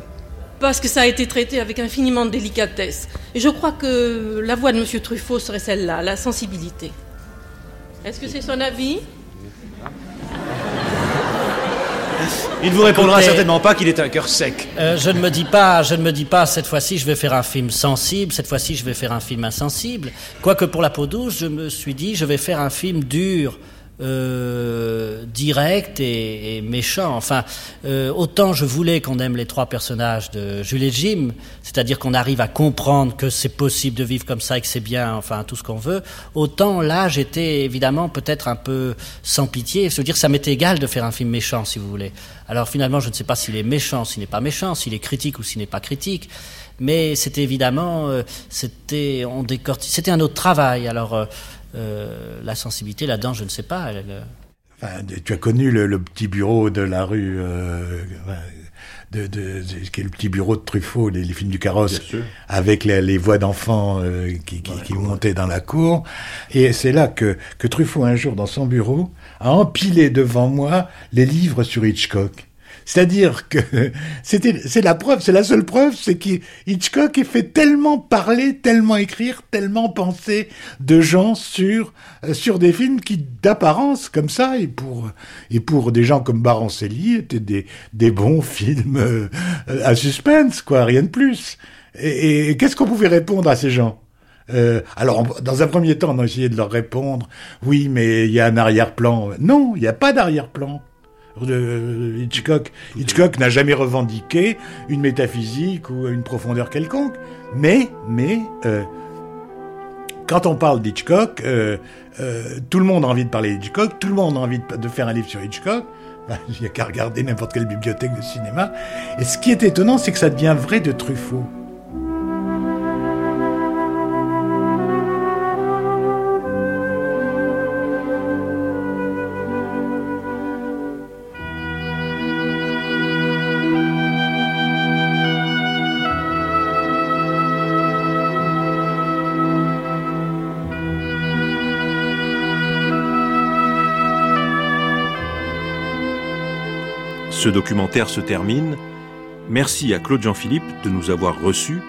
parce que ça a été traité avec infiniment de délicatesse. Et je crois que la voix de M. Truffaut serait celle-là, la sensibilité. Est-ce que c'est son avis? Il ne vous répondra Écoutez, certainement pas qu'il est un cœur sec. Euh, je ne me dis pas, je ne me dis pas cette fois-ci je vais faire un film sensible, cette fois-ci je vais faire un film insensible. Quoique pour la peau douce, je me suis dit je vais faire un film dur, euh, direct et, méchant. Enfin, euh, autant je voulais qu'on aime les trois personnages de Jules et Jim, c'est-à-dire qu'on arrive à comprendre que c'est possible de vivre comme ça et que c'est bien, enfin tout ce qu'on veut. Autant là, j'étais évidemment peut-être un peu sans pitié. Veux dire, ça m'était égal de faire un film méchant, si vous voulez. Alors finalement, je ne sais pas s'il est méchant, s'il n'est pas méchant, s'il est critique ou s'il n'est pas critique. Mais c'était évidemment, euh, c'était on c'était un autre travail. Alors la sensibilité là-dedans, je ne sais pas. Elle, enfin, tu as connu le, le, petit bureau de la rue, euh, de, de, de, qui est le petit bureau de Truffaut, les, les films du carrosse, avec les, les voix d'enfants euh, qui, qui, qui montaient dans la cour. Et c'est là que, que Truffaut, un jour, dans son bureau, a empilé devant moi les livres sur Hitchcock. C'est-à-dire que <laughs> c'est la preuve, c'est la seule preuve, c'est qu'Hitchcock est fait tellement parler, tellement écrire, tellement penser de gens sur euh, sur des films qui, d'apparence, comme ça, et pour et pour des gens comme Barancelli, étaient des des bons <laughs> films euh, à suspense, quoi, rien de plus. Et, et qu'est-ce qu'on pouvait répondre à ces gens? Euh, alors, dans un premier temps, on a essayé de leur répondre, oui, mais il y a un arrière-plan. Non, il n'y a pas d'arrière-plan Hitchcock. Hitchcock n'a jamais revendiqué une métaphysique ou une profondeur quelconque. Mais, mais, euh, quand on parle d'Hitchcock, euh, euh, tout le monde a envie de parler d'Hitchcock, tout le monde a envie de, de, faire un livre sur Hitchcock, Il n'y a qu'à regarder n'importe quelle bibliothèque de cinéma. Et ce qui est étonnant, c'est que ça devient vrai de Truffaut. Documentaire se termine. Merci à Claude Jean-Philippe de nous avoir reçus.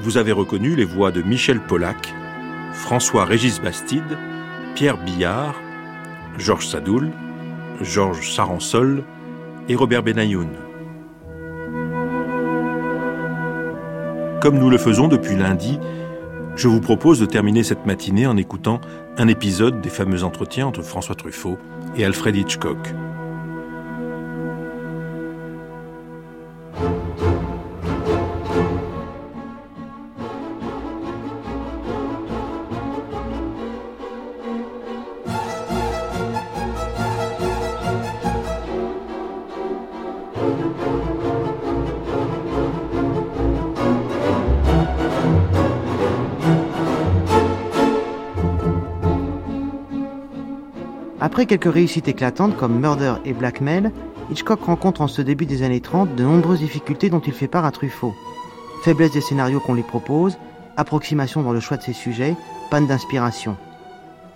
Vous avez reconnu les voix de Michel Polac, François-Régis Bastide, Pierre Billard, Georges Sadoul, Georges Saransol et Robert Benayoun. Comme nous le faisons depuis lundi, je vous propose de terminer cette matinée en écoutant un épisode des fameux entretiens entre François Truffaut et Alfred Hitchcock. Après quelques réussites éclatantes comme Murder et Blackmail, Hitchcock rencontre en ce début des années 30 de nombreuses difficultés dont il fait part à Truffaut. Faiblesse des scénarios qu'on lui propose, approximation dans le choix de ses sujets, panne d'inspiration.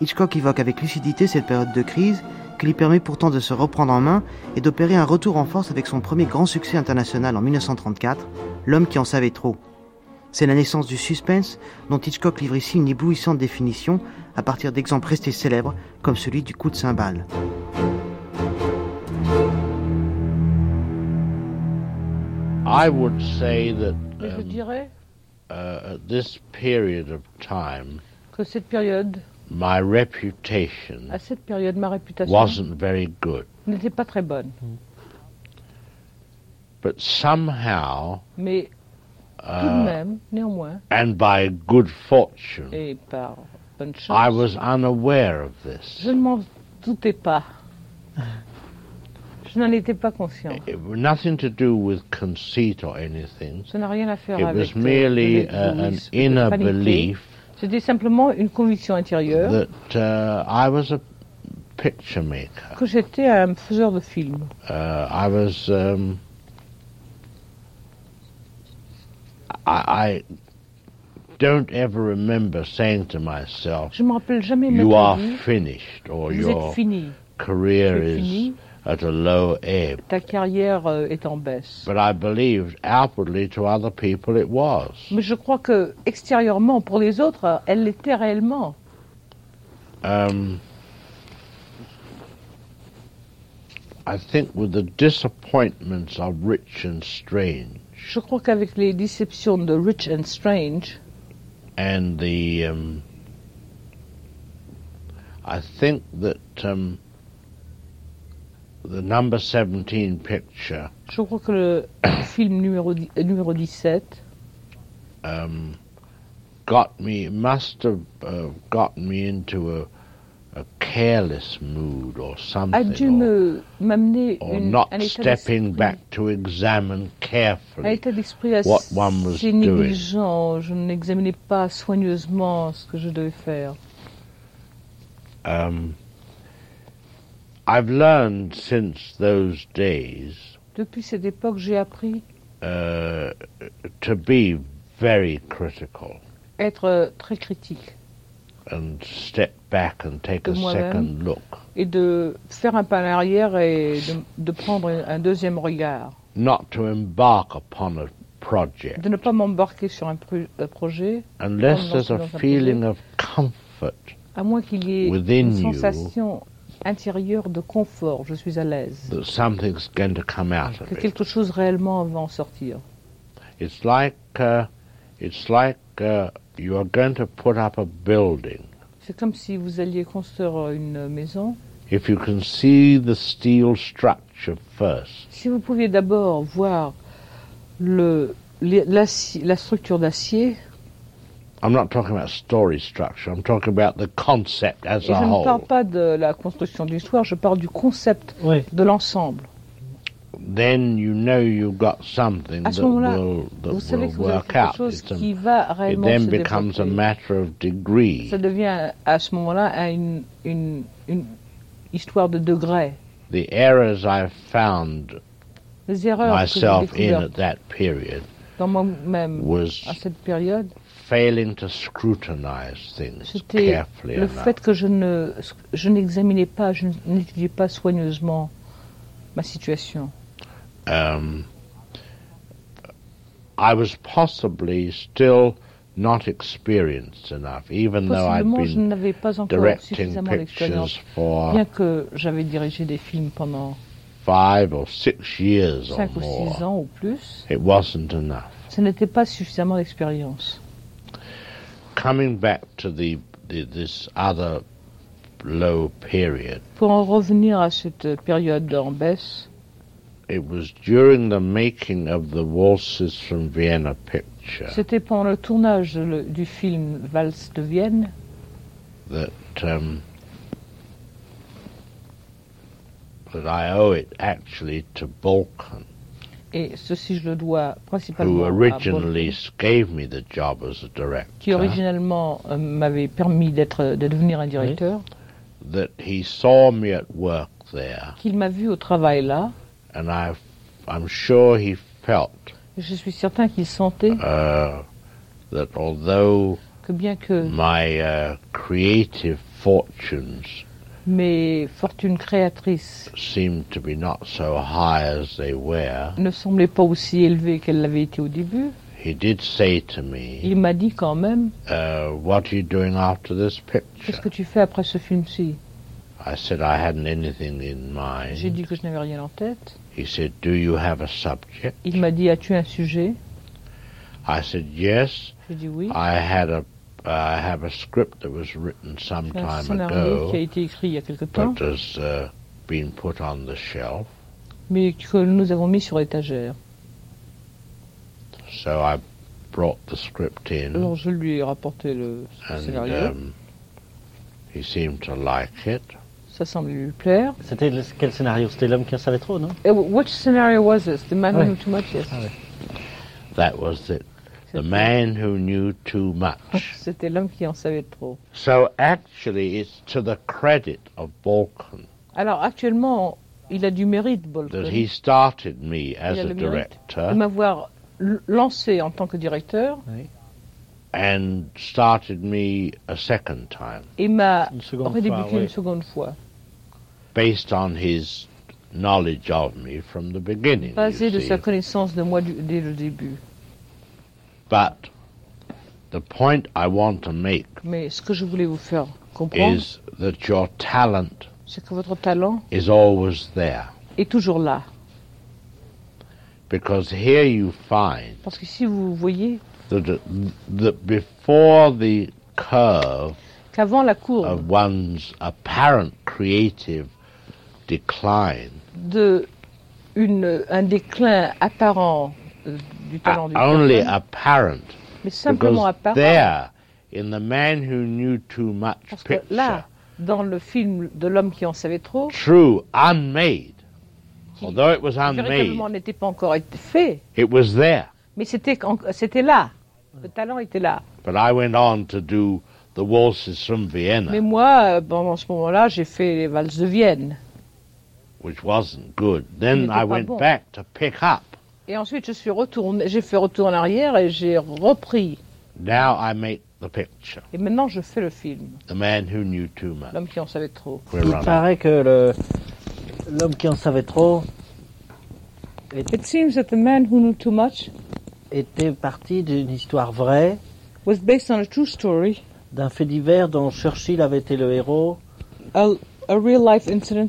Hitchcock évoque avec lucidité cette période de crise qui lui permet pourtant de se reprendre en main et d'opérer un retour en force avec son premier grand succès international en 1934, L'homme qui en savait trop. C'est la naissance du suspense dont Hitchcock livre ici une éblouissante définition à partir d'exemples restés célèbres comme celui du coup de cymbale. I would say that Mais je um, dirais uh, at this period of time, que cette période, my reputation à cette période, ma réputation wasn't very good. n'était pas très bonne. But somehow, Mais tout de uh, même, néanmoins, and by good fortune, et par bonne chance, I was unaware of this. je ne m'en doutais pas. Je n'en étais pas conscient. It was nothing to do with conceit or anything. Ça n'a rien à faire It avec was euh, merely de uh, an inner belief C'était simplement une conviction intérieure that uh, I was a picture maker. que j'étais un faiseur de films. Uh, I was. Um, I, I don't ever remember saying to myself, Je me jamais "You are finished" or Vous "Your career is at a low ebb." ta carrière euh, est en baisse. But I believed outwardly to other people it was. Mais je crois que extérieurement, pour les autres, elle l'était réellement. Um, I think with the disappointments of Rich and Strange Je crois qu'avec les déceptions de Rich and Strange, and the, um, I think that um, the number 17 picture je crois que le <coughs> film numéro, euh, numéro 17 um, got me, must have uh, gotten me into a, a careless mood or something. me m'amener or une- not un stepping back to examine carefully what one was doing. Je n'examinais pas soigneusement ce que je devais faire. Um, I've learned since those days Depuis cette époque, j'ai appris uh, to be very critical être très critique and step back and take de a moi-même second look, et de faire un pas en arrière et de, de prendre un deuxième regard. not to embark upon a project de ne pas m'embarquer sur un pro- euh, projet unless there's a feeling of comfort à moins qu'il y ait une sensation intérieure de confort, je suis à l'aise, that something's going to come out of que it. quelque chose réellement va en sortir. It's like uh, it's like uh, you are going to put up a building. C'est comme si vous alliez construire une maison. If you can see the steel structure first, Si vous pouviez d'abord voir le, l'acier- la structure d'acier, I'm not talking about story structure. I'm talking about the concept as Et a je ne parle whole. pas de la construction de l'histoire, je parle du concept de l'ensemble. Then you know you've got something À ce that will that vous savez will que vous avez work quelque out. chose It's a- qui va it réellement then se becomes a développer. matter of degree. Ça devient à ce moment-là une, une, une histoire de degrés. The errors I found Les erreurs que j'ai myself in découvertes at that period dans moi-même was à cette période, failing to scrutinize things c'était carefully le enough. fait que je ne je n'examinais pas, je n'étudiais pas soigneusement ma situation. Um, I was possibly still not experienced enough, even though I'd been n'avais pas encore directing pictures for bien que j'avais dirigé des films pendant five or six years or 5 ou 6 more. ans ou plus. It wasn't enough. Ce n'était pas suffisamment d'expérience. Coming back to the, the this other low period, Pour en revenir à cette période en baisse, c'était pendant le tournage le- du film Valse de Vienne. that um, that I owe it actually to Balkan, et ceci je le dois who principalement à originally Bolton, gave me the job as a qui director. originellement euh, m'avait permis d'être de devenir un directeur, That he saw me at work there, qu'il m'a vu au travail là, and I, I'm sure he felt et je suis certain qu'il sentait uh, that although que bien que my uh, creative fortunes mes fortunes créatrices seemed to be not so high as they were, ne semblaient pas aussi élevées qu'elles l'avaient été au début, he did say to me, il m'a dit quand même uh, "What are you doing after this picture?" Qu'est-ce que tu fais après ce film-ci? I said I hadn't anything in mind. J'ai dit que je n'avais rien en tête. He said, "Do you have a subject?" Il m'a dit As-tu un sujet? I said, "Yes." J'ai dit oui. I had a I have a script that was written some J'ai un time scénario qui a ago, été écrit il y a quelque temps, but has uh, been put on the shelf. mais que nous avons mis sur étagère. So I brought the script in, Alors je lui ai rapporté le and scénario. um, he seemed to like it. Ça semble lui plaire. C'était quel scénario? C'était l'homme qui en savait trop, non? Eh, which scenario was this? The man who knew too much? Yes. That was it. The man who knew too much. C'était l'homme qui en savait trop. So actually, it's to the credit of Balkan Alors actuellement, il a du mérite, Bolton. that he started me as Il a director de m'avoir lancé en tant que directeur and started me a second time et m'a oui. une seconde fois, based on his knowledge of me from the beginning. basé de see. sa connaissance de moi du- dès le début. But the point I want to make Mais ce que je voulais vous faire comprendre, is that your talent c'est que votre talent is always there. est toujours là. Because here you find Parce que si vous voyez that, that before the curve qu'avant la courbe of one's apparent creative decline, de une, un déclin apparent euh, du talent du only apparent, mais simplement apparent, there, in the man who knew too much parce que picture, là, dans le film de l'homme qui en savait trop, true, unmade, although it was unmade, n'était pas encore fait, it was there. mais c'était c'était là. Le talent était là. But I went on to do the waltzes from Vienna, Mais moi, euh, pendant ce moment-là, j'ai fait les valses de Vienne. Which wasn't good. Then I went bon. back to pick up. Et ensuite, je suis retourné, j'ai fait retour en arrière et j'ai repris. Now I make the picture, Et maintenant, je fais le film. The Man Who Knew Too Much. L'homme qui en savait trop. We're Il running. paraît que le- l'homme qui en savait trop It seems that the man who knew too much était parti d'une histoire vraie, was based on a true story, d'un fait divers dont Churchill avait été le héros a, a real life incident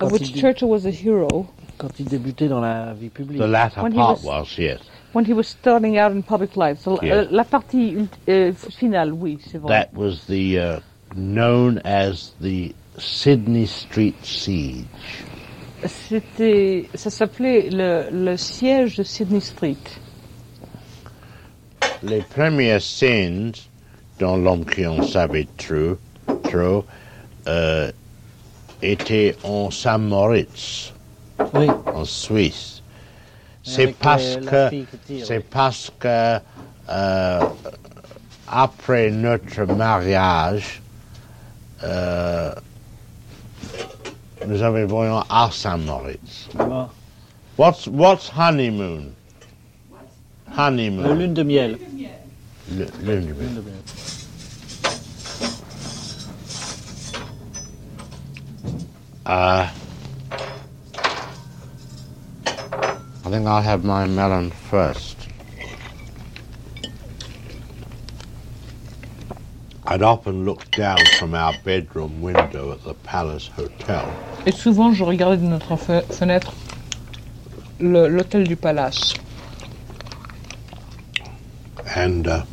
of which Churchill was a hero quand il débutait dans la vie publique. The latter When he part was- was, yes. when he was starting out in public life. So, Yeah. euh, la partie ult- euh, finale, oui, c'est vrai. That was the uh, known as the Sydney Street Siege. C'était, ça s'appelait le, le siège de Sydney Street. Les premières scènes dans L'homme qui en savait trop, trop euh, était en Saint-Moritz, en Suisse. C'est parce euh, la que c'est oui. parce que euh, après notre mariage, euh, nous avions à Saint-Moritz. Bon. What's what's honeymoon? Honeymoon. Euh, lune de miel. Lu- lune de miel. Uh, I think I'll have my melon first. I'd often look down from our bedroom window at the Palace Hotel. Et souvent, je regardais de notre fe- fenêtre l'hôtel du Palace. And uh,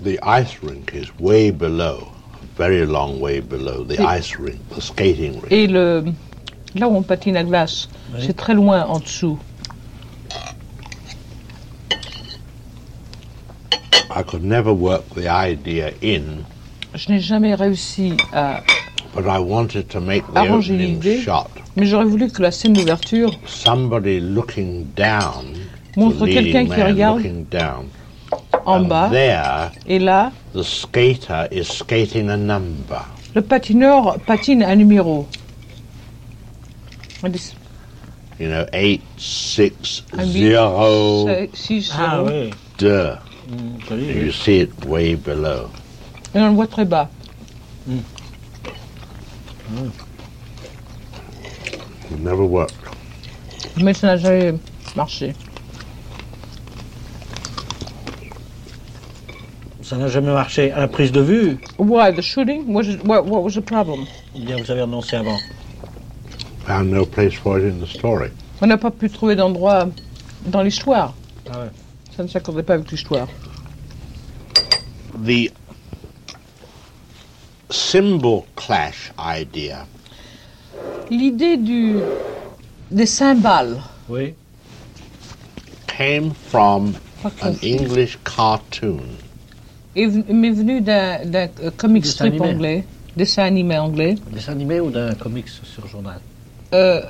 the ice rink is way below, a very long way below the Et- ice rink, the skating rink. Et le, là où on patine à glace, Oui. c'est très loin en dessous. I could never work the idea in, Je n'ai jamais réussi à but I wanted to make the arranger opening l'idée, shot mais j'aurais voulu que la scène d'ouverture somebody looking down, montre quelqu'un leading qui man regarde looking down, en and bas, there et là, the skater is skating a number. le patineur patine un numéro. You know, eight, six, un huit, zero, six, six, Ah zéro. oui. deux. Mm, joli, You see it way below. Et on le voit très bas. It never worked. Mais ça n'a jamais marché. Ça n'a jamais marché. À la prise de vue, Why the shooting? What, is, what, what was the problem? eh bien, vous avez annoncé avant. Found no place for it in the story. On n'a pas pu trouver d'endroit dans l'histoire. Ah ouais. Ça ne s'accordait pas avec l'histoire. The symbol clash idea L'idée du des cymbales oui. came from an English cartoon. Est m'est venue d'un euh, comic strip animé. anglais, dessin animé anglais. Dessin animé ou d'un comics sur journal? Uh,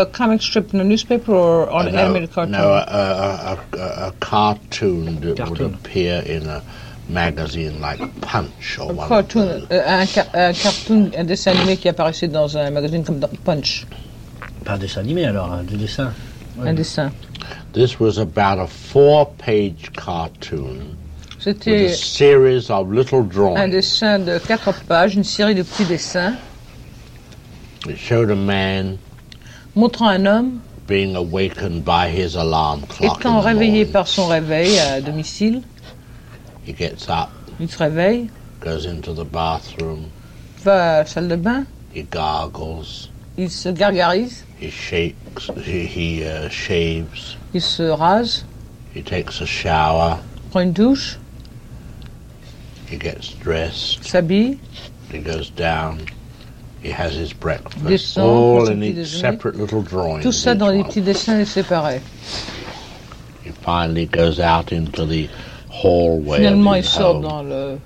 a comic strip in a newspaper or on Uh, an no, animated cartoon? no, a, a, a, a, a cartoon that Cartoon. would appear in a magazine like Punch or Un one of cartoon, euh, un, ca- un cartoon, un dessin animé qui apparaissait dans un magazine comme Punch. Pas dessin animé alors, hein, du dessin. Un dessin. This was about a four-page cartoon a C'était series of little un dessin de quatre pages, une série de petits dessins. It showed a man montrant un homme being awakened by his alarm clock. étant réveillé par son réveil à domicile. He gets up, Il se réveille, goes into the bathroom, va à la salle de bain, he gargles, il se gargarise, he shakes, he, he uh, shaves, il se rase, he takes a shower, prend une douche, he gets dressed, s'habille, he goes down, he has his breakfast, Descend, all in each separate little drawings. tout ça dans one. petits dessins séparés. He finally goes out into the hallway Finalement, il sort home, dans le,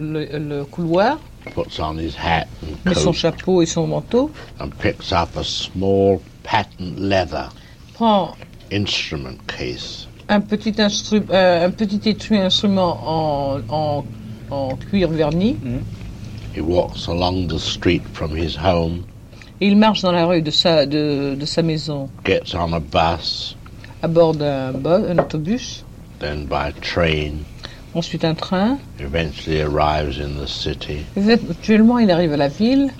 le, le couloir, puts on his hat and met son chapeau et son manteau, and picks up a small patent leather prend instrument case. un petit, instru- euh, un petit étui instrument en, en, en cuir verni. He walks along the street from his home, et il marche dans la rue de sa, de, de sa maison. gets on a bus, à bord d'un un autobus, then by train, ensuite un train. eventually arrives in the city, Éventuellement, il arrive à la ville.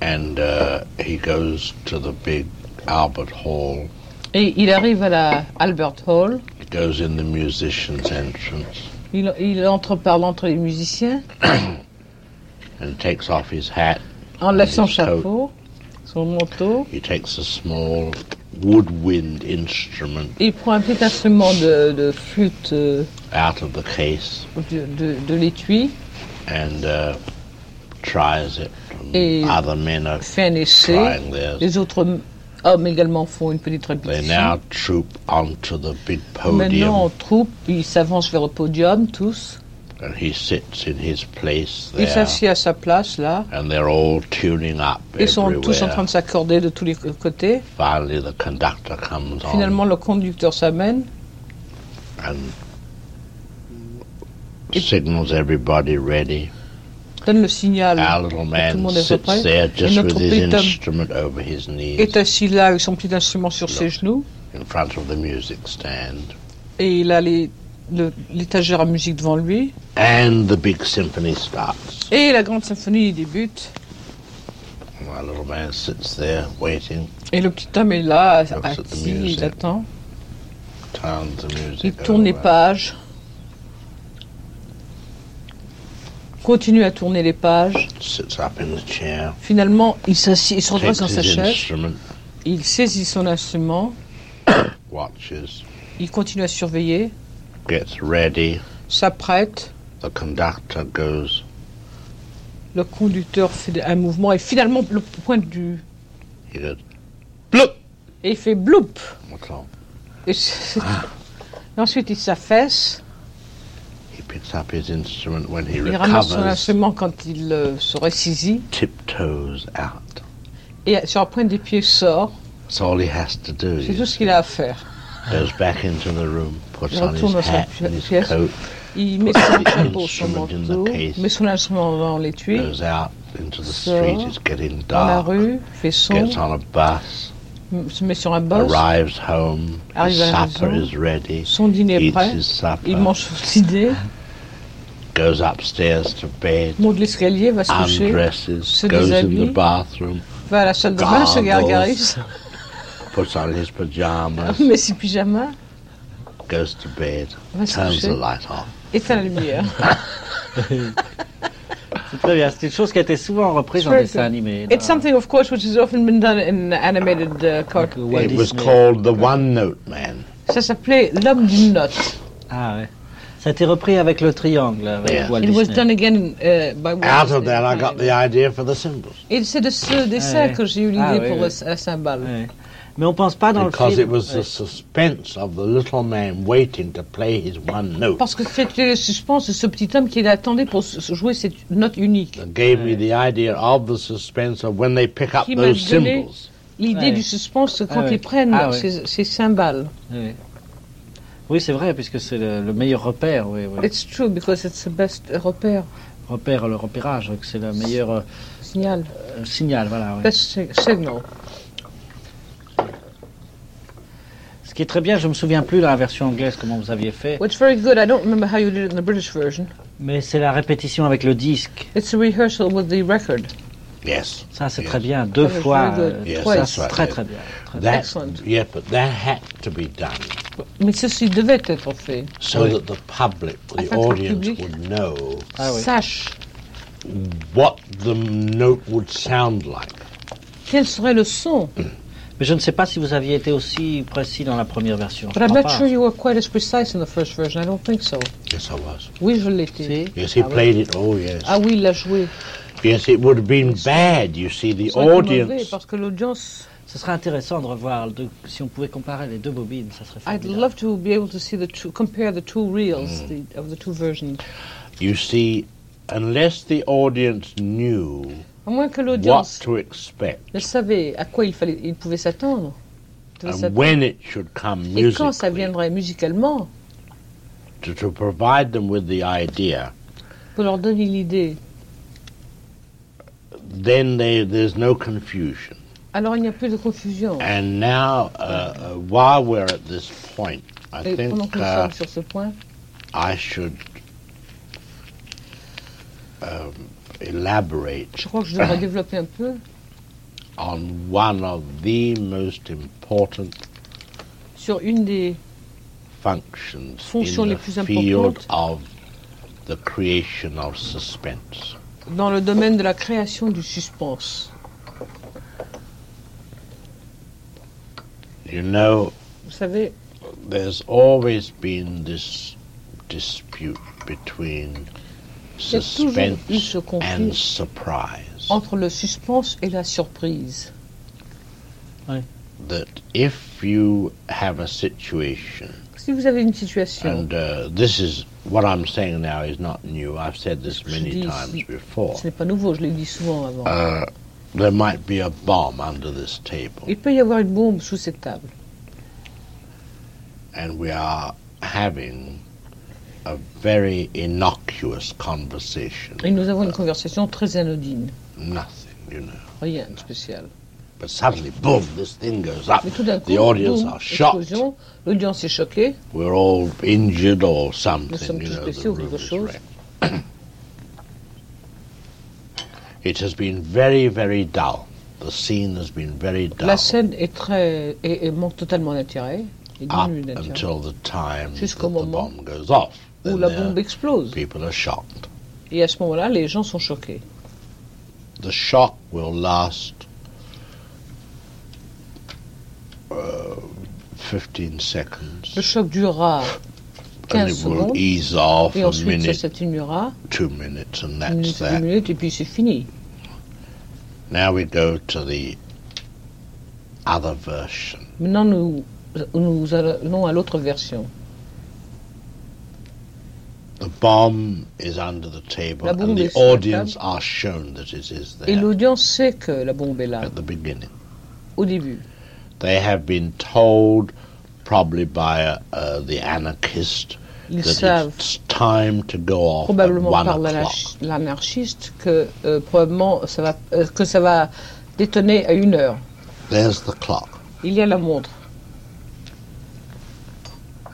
And uh, he goes to the big Albert Hall. et il arrive à la Albert Hall. He goes in the musician's entrance Il, il entre par l'entrée des musiciens, <coughs> and takes off his hat. enlève son chapeau, son manteau, He takes a small woodwind instrument il prend un petit instrument de, de flûte euh, out of the case de, de, de l'étui and uh, tries it. Et other men are fait un essai. Les autres hommes également font une petite onto the big Maintenant, on troupe, ils s'avancent vers le podium, tous. and he sits in his place Il there, s'assied à sa place, là. and they're all tuning up Ils sont tous en train de s'accorder de tous les côtés. Finally, the conductor comes on Finalement, le conducteur s'amène. and signals everybody ready. Donne le signal. Que tout le monde est prêt. Et notre petit homme est assis là avec son petit instrument sur ses genoux in front of the music stand. et il a l'étagère à musique devant lui. And the big symphony starts. Et la grande symphonie débute. My little man sits there waiting, Et le petit homme est là, assis, il attend. Il tourne les pages. Continue à tourner les pages. sits up in the chair, Finalement, il s'assied, il se redresse dans sa chaise. Il saisit son instrument. <coughs> watches, Il continue à surveiller. gets ready. S'apprête. The conductor goes, Le conducteur fait un mouvement et finalement le point du et il fait? Et, c'est- <laughs> et ensuite il s'affaisse. He picks up his instrument when he Il ramasse son instrument quand il euh, se ressaisit tiptoes out. et sur la pointe des pieds sort. That's all he has to do. C'est tout ce qu'il a à faire. Goes back into the room, puts Il on retourne his dans sa hat and his pièce. coat, Il met son chapeau, son manteau, met son instrument dans l'étui, goes out into the sort street. It's getting dans la dark. rue, fait son, Gets on a bus, se met sur un boss, arrives home. arrive His à la supper maison, is ready. son dîner est prêt, supper. il mange son dîner, Goes upstairs to bed. monte l'escalier, va se coucher, Undresses. se Goes in the bathroom. va à la salle de bain, se gargarise, Puts on his pajamas. <laughs> met ses pyjamas, goes to bed. Va se Turns coucher. the light off. éteint la lumière. <laughs> C'est très bien. C'est une chose qui a été souvent reprise en dessin animé. It's something, of course, which has often been done in animated uh, cartoons. It was called the One Note Man. Ça s'appelait L'homme d'une note. Ah ouais. Ça a été repris avec le triangle. Avec Yeah. Walt It was done again uh, by Walt Out of that, I got the idea for the symbols. Et c'est de ce dessin ouais. que j'ai eu l'idée Ah, pour le- la cymbale. Mais on pense pas dans Because le it film. was the suspense of the little man waiting to play his one note Parce que c'était le suspense de ce petit homme qui attendait pour jouer cette note unique. that gave me the idea of the suspense of when they pick up Qui those donné symbols. l'idée Ouais. du suspense quand Ah, ouais. ils prennent Ah, ouais. ces, ces cymbales. Oui, Oui, c'est vrai, puisque c'est le, le meilleur repère. Oui, oui. It's true because it's the best repère, Repère, le repérage, que c'est le meilleur euh, signal, euh, signal. Voilà, oui. best si- signal. Ce qui est très bien, je me souviens plus de la version anglaise comment vous aviez fait, What's very good, I don't remember how you did it in the British version. mais c'est la répétition avec le disque. It's a rehearsal with the record. Yes. Ça, c'est Yes. très bien, deux That fois. Yes, c'est right. très très bien. très bien. That, Excellent. yeah, but that had to be done Mais ceci devait être fait. so that the public, the Afin que le audience, public would know Ah oui. Sache what the note would sound like. quel serait le son. <clears throat> Mais je ne sais pas si vous aviez été aussi précis dans la première version. Je But I'm not pas. sure you were quite as precise in the first version. I don't think so. Yes, I was. Oui, je l'étais. Si. Yes, he Ah oui. played it. Oh, yes. Ah oui, il l'a joué. Yes, it would have been bad. You see, the mauvais audience. parce que l'audience. Ce serait intéressant de revoir, si on pouvait comparer les deux bobines, ça serait I'd formidable. love to be able to see the two, compare the two reels Mm. the, of the two versions. You see, unless the audience knew À moins que what l'audience to expect ne savait à quoi il fallait, il pouvait s'attendre. devait and s'attendre. when it should come Et quand ça viendrait musicalement, to, to provide them with the idea, pour leur donner l'idée, then they, there's no confusion. alors il n'y a plus de confusion. And now, uh, uh, while we're at this point, I Et pendant think que nous uh, sommes sur ce point, I should um, elaborate je crois que je devrais développer un peu on one of the most important sur une des functions Fonctions in les the plus field importantes. of the creation of suspense. dans le domaine de la création du suspense. You know, Vous savez, there's always been this dispute between Il y a toujours eu ce suspense conflit. and surprise. entre le suspense et la surprise. that if you have a situation, Si vous avez une situation, and uh, this is what I'm saying now is not new, I've said this je many dis times before. ce n'est pas nouveau, je l'ai dit souvent avant. Uh, there might be a bomb under this table, Il peut y avoir une bombe sous cette table. and we are having a very innocuous conversation. Et nous avons une conversation très anodine. Nothing, you know. Rien de spécial. But suddenly, boom, this thing goes up. Mais tout d'un coup, The audience boum, are shocked. explosion, l'audience est choquée, We're all injured or nous something, sommes you tous know. blessés The ou room quelque is chose. wrecked. <coughs> It has been very, very dull. The scene has been very dull La scène est très, et, et manque totalement d'intérêt. et up diminue d'intérêt. until the time that Jusqu'au the moment bomb goes off. Où la bombe explose. people are shocked. Et à ce moment-là, les gens sont choqués. The shock will last uh, 15 seconds. Le choc durera And 15 it will secondes. ease off Et a ensuite, ça minute, s'atténuera. two minutes, and that's minute, deux that. minutes, et puis c'est fini. Now we go to the other version. Maintenant, nous, nous allons à l'autre version. The bomb is under the table, La bombe est the sur la audience table. are shown that it is Et there l'audience sait que la bombe est là, at the beginning. au début. They have been told, probably by uh, uh, the anarchist, Ils that savent it's time to go off probablement par l'anarchiste que euh, probablement ça va euh, que ça va détonner à une heure. There's the clock, Il y a la montre.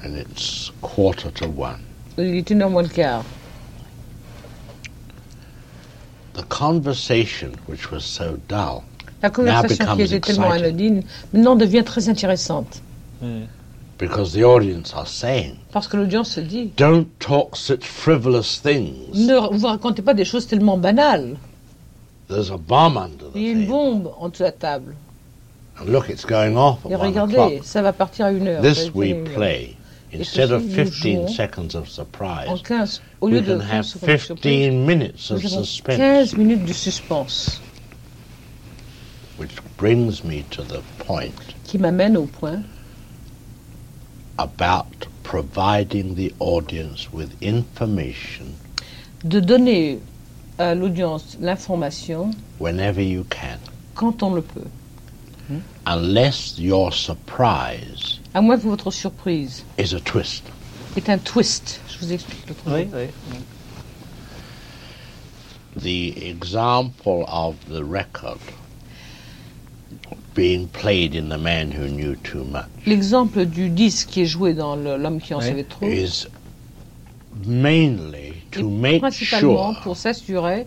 and it's quarter to one. Il est une heure moins le quart. The conversation, which was so dull, La conversation qui becomes était tellement exciting. anodine maintenant devient très intéressante because the audience are saying, parce que l'audience se dit "Don't talk such frivolous things. ne vous racontez pas des choses tellement banales. There's a bomb under Il y a une bombe en dessous de la table. And look, it's going off at Et one regardez, o'clock. ça va partir à une heure. This we une heure. play. Instead of 15 jouons seconds of surprise, 15, au we de can have 15 secondes de 15 surprise, minutes of suspense. 15 minutes de suspense Which brings me to the point qui m'amène au point about providing the audience with information de donner à l'audience l'information whenever you can, quand on le peut. unless your surprise À moins que votre surprise is a twist. est un twist. Je vous explique le truc. The example of the record being played in The Man Who Knew Too Much L'exemple du disque qui est joué dans L'homme qui en savait trop is mainly to est make principalement sure pour s'assurer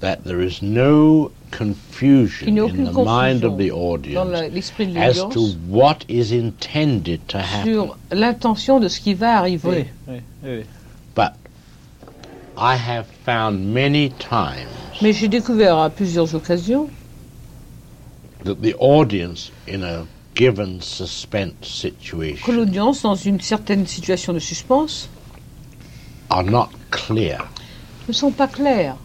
that there is no confusion in aucune the mind of the audience la- l'esprit de as to l'audience what is intended to happen. sur l'intention de ce qui va arriver. But I have found many times Mais j'ai découvert à plusieurs occasions that the audience in a given suspense que situation l'audience, dans une certaine situation de suspense, are not clear. ne sont pas clairs.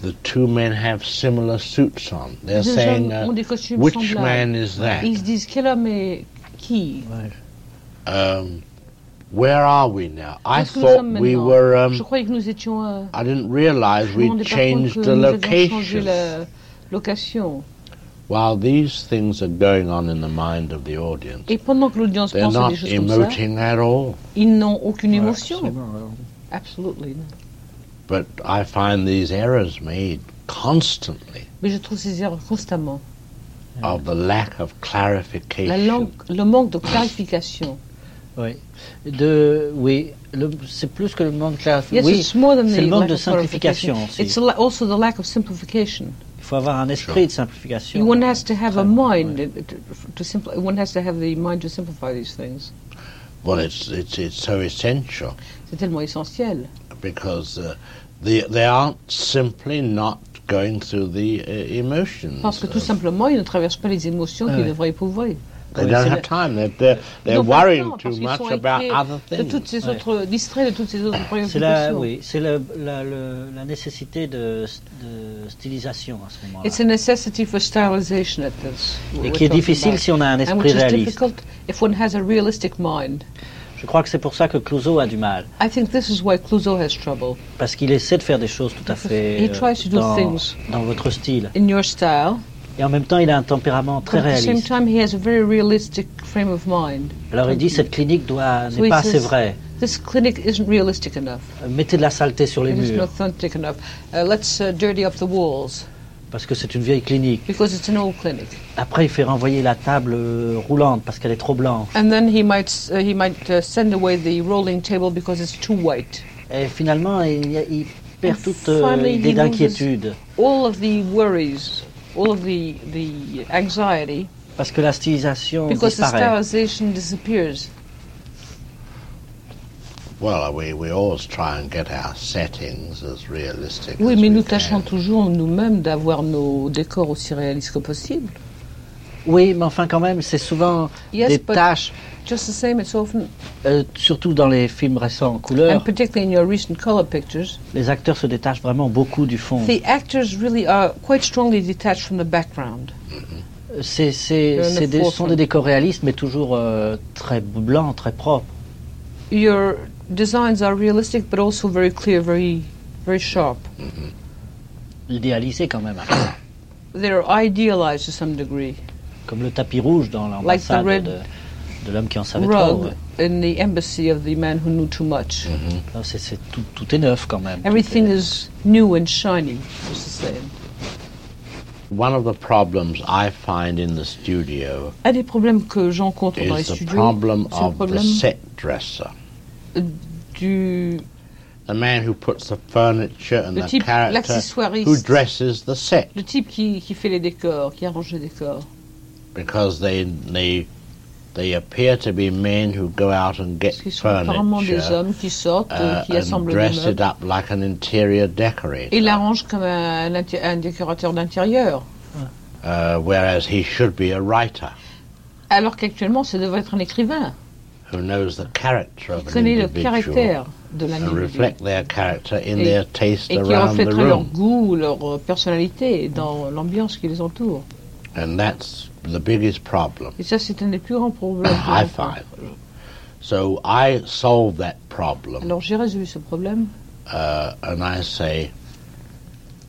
The two men have similar suits on. They're Les deux saying, uh, ont des costumes which semblables. man is that? Ils se disent quel homme est qui Um, where are we now? I est-ce que nous sommes thought we were. Um, Je croyais que nous étions. euh, I didn't realize we rendais changed the nous avions changé location. la location. While these things are going on in the mind of the audience, Et pendant que l'audience they're pense not des choses comme ça, emoting at all. ils n'ont aucune émotion. Absolutely. no. But I find these errors made constantly Mais je trouve ces erreurs constamment. of the lack of clarification. La clarification. langue, le manque de clarification. Oui. De, oui, c'est plus que le manque de clarification. Yes, oui, it's c'est le manque de simplification aussi. It's la- also the lack of simplification. Il faut avoir un esprit de simplification. One has to have a mind to, to simpli- One has to have the mind to simplify these things. Well, it's, it's, it's so essential C'est tellement essentiel because uh, they, they aren't simply not going through the uh, emotions. parce que tout simplement, ils ne traversent pas les émotions Ah qu'ils ouais. devraient éprouver. They Oui, don't have time. They're, they're, Ils they're n'ont pas le worrying temps, too much sont about other de things. toutes ces Ouais. autres distraits de toutes ces autres C'est la, préoccupations. oui, c'est le- la, le- la nécessité de, de stylisation à ce moment-là. It's a necessity for stylization at this. Et qui est difficile about. si on a un And esprit which is réaliste. difficult if one has a realistic mind. Je crois que c'est pour ça que Clouseau a du mal. I think this is why Clouseau has trouble. Parce qu'il essaie de faire des choses tout à fait He tries to do dans, things dans votre style. in your style. Et en même temps, il a un tempérament très But at the same réaliste. time, he has a very realistic frame of mind. Alors il dit cette clinique doit n'est pas assez vraie. This clinic isn't realistic enough. Euh, Mettez de la saleté sur les It murs authentic enough. Uh, let's uh, dirty up the walls parce que c'est une vieille clinique. because it's an old clinic. Après, il fait renvoyer la table euh, roulante parce qu'elle est trop blanche. And then he might uh, he might uh, send away the rolling table because it's too white. Et finalement, il, perd toute euh, idée d'inquiétude All of the worries, all of the the anxiety, parce que la stylisation because the disparaît. stylization disappears. Well, we, we always try and get our settings as realistic Oui, as mais we nous can. tâchons toujours nous-mêmes d'avoir nos décors aussi réalistes que possible. Oui, mais enfin quand même, c'est souvent Yes, des but tâches, just the same, it's often, euh, surtout dans les films récents en and couleur, particularly in your recent color pictures, les acteurs se détachent vraiment beaucoup du fond. the actors really are quite strongly detached from the background. C'est des, sont des décors réalistes, mais toujours euh, très blancs, très propres. Your designs are realistic, but also very clear, very, very sharp. Idéalisés quand même. <coughs> They're idealized to some degree, Comme le tapis rouge dans like the l'ambassade red de, de l'homme qui en savait trop. rug in the embassy of the man who knew too much. Là, c'est tout, tout est neuf quand même. Everything is new and shiny, just the same. One of the problems I find in the studio Un des problèmes que j'encontre dans les is the studios, problem c'est le of the problème set dresser. Du The man who puts the furniture and Le the type character l'accessoiriste. who dresses the set le type qui, qui fait les décors, qui arrange les décors. because they they they appear to be men who go out and get Qui sont apparemment des hommes qui sortent, uh, qui assemblent des dress it meubles. up like an interior decorator, Et l'arrange comme un, un décorateur d'intérieur. uh, whereas he should be a writer Alors qu'actuellement, ça devrait être un écrivain who knows the character of an individual de and reflect their character in Et- their taste et qui around the leur goût, leur euh, personnalité dans l'ambiance qui les entoure. And that's the biggest problem Et ça, c'est un des plus grands problèmes. que I j'encontre. find. So I solve that problem Alors j'ai résolu ce problème. uh, and I say,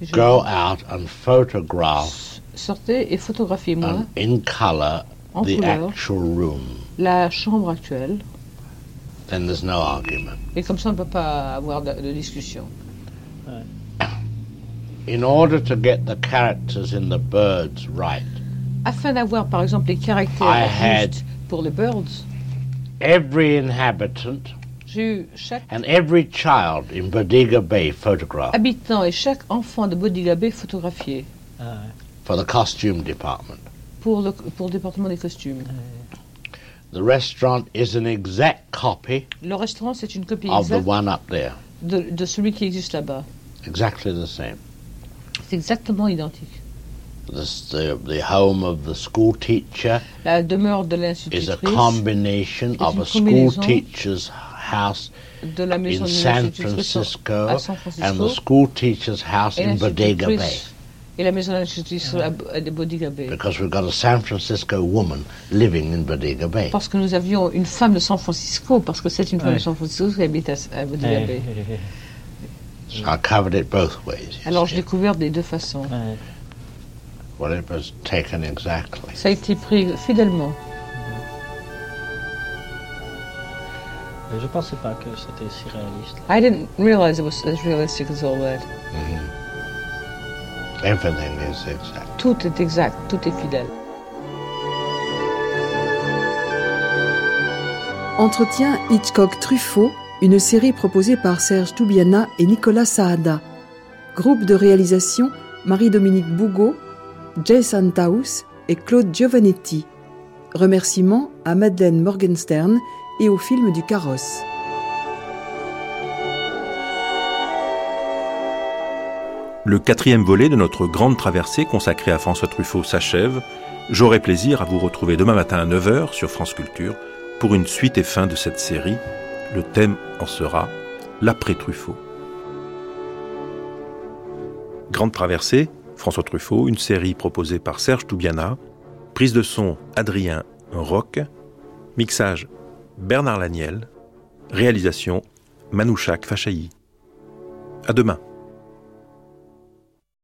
Je go out and photograph sortez et photographiez-moi in color En the couleur. actual room. la chambre actuelle. Then there's no argument. Et comme ça, on ne peut pas avoir de, de discussion. In order to get the characters in the birds right, Afin d'avoir, par exemple, les caractères I had- justes pour les birds, every inhabitant j'ai eu chaque and every child in Bodiga Bay photographed habitant et chaque enfant de Bodiga Bay photographié for the costume department. Pour le, pour le département des costumes. Euh. The restaurant is an exact copy Le restaurant, c'est une copie of the exacte one up there. de, de celui qui existe là-bas. Exactly the same. C'est exactement identique. The, the, the home of the school teacher La demeure de is a l'institutrice, combination of une a school combinaison teacher's house de la maison in de San l'institutrice Francisco à San and the Francisco school teacher's house et in Bodega Bay. l'institutrice et la maison de l'institutrice à à de Bodiga Bay. Because we've got a San Francisco woman living in Bodega Bay. Parce que nous avions une femme de San Francisco, parce que c'est une femme Ouais. de San Francisco qui habite à, à Bodiga Bay. So I covered it both ways. Alors je l'ai couvert des deux façons. Well, it was taken exactly. Ça a été pris fidèlement. Je ne pensais pas que c'était si réaliste. I didn't realize it was as realistic as all that. Everything is exact. Tout est exact, tout est fidèle. Entretien Hitchcock-Truffaut, une série proposée par Serge Toubiana et Nicolas Saada. Groupe de réalisation Marie-Dominique Bougot, Jay Santaus et Claude Giovanetti. Remerciements à Madeleine Morgenstern et au film du carrosse. Le quatrième volet de notre grande traversée consacrée à François Truffaut s'achève J'aurai plaisir à vous retrouver demain matin à 9h sur France Culture pour une suite et fin de cette série. Le thème en sera l'après-Truffaut. Grande traversée, François Truffaut, une série proposée par Serge Toubiana, prise de son Adrien Roch, mixage Bernard Laniel, réalisation Manouchak Fachaï. À demain.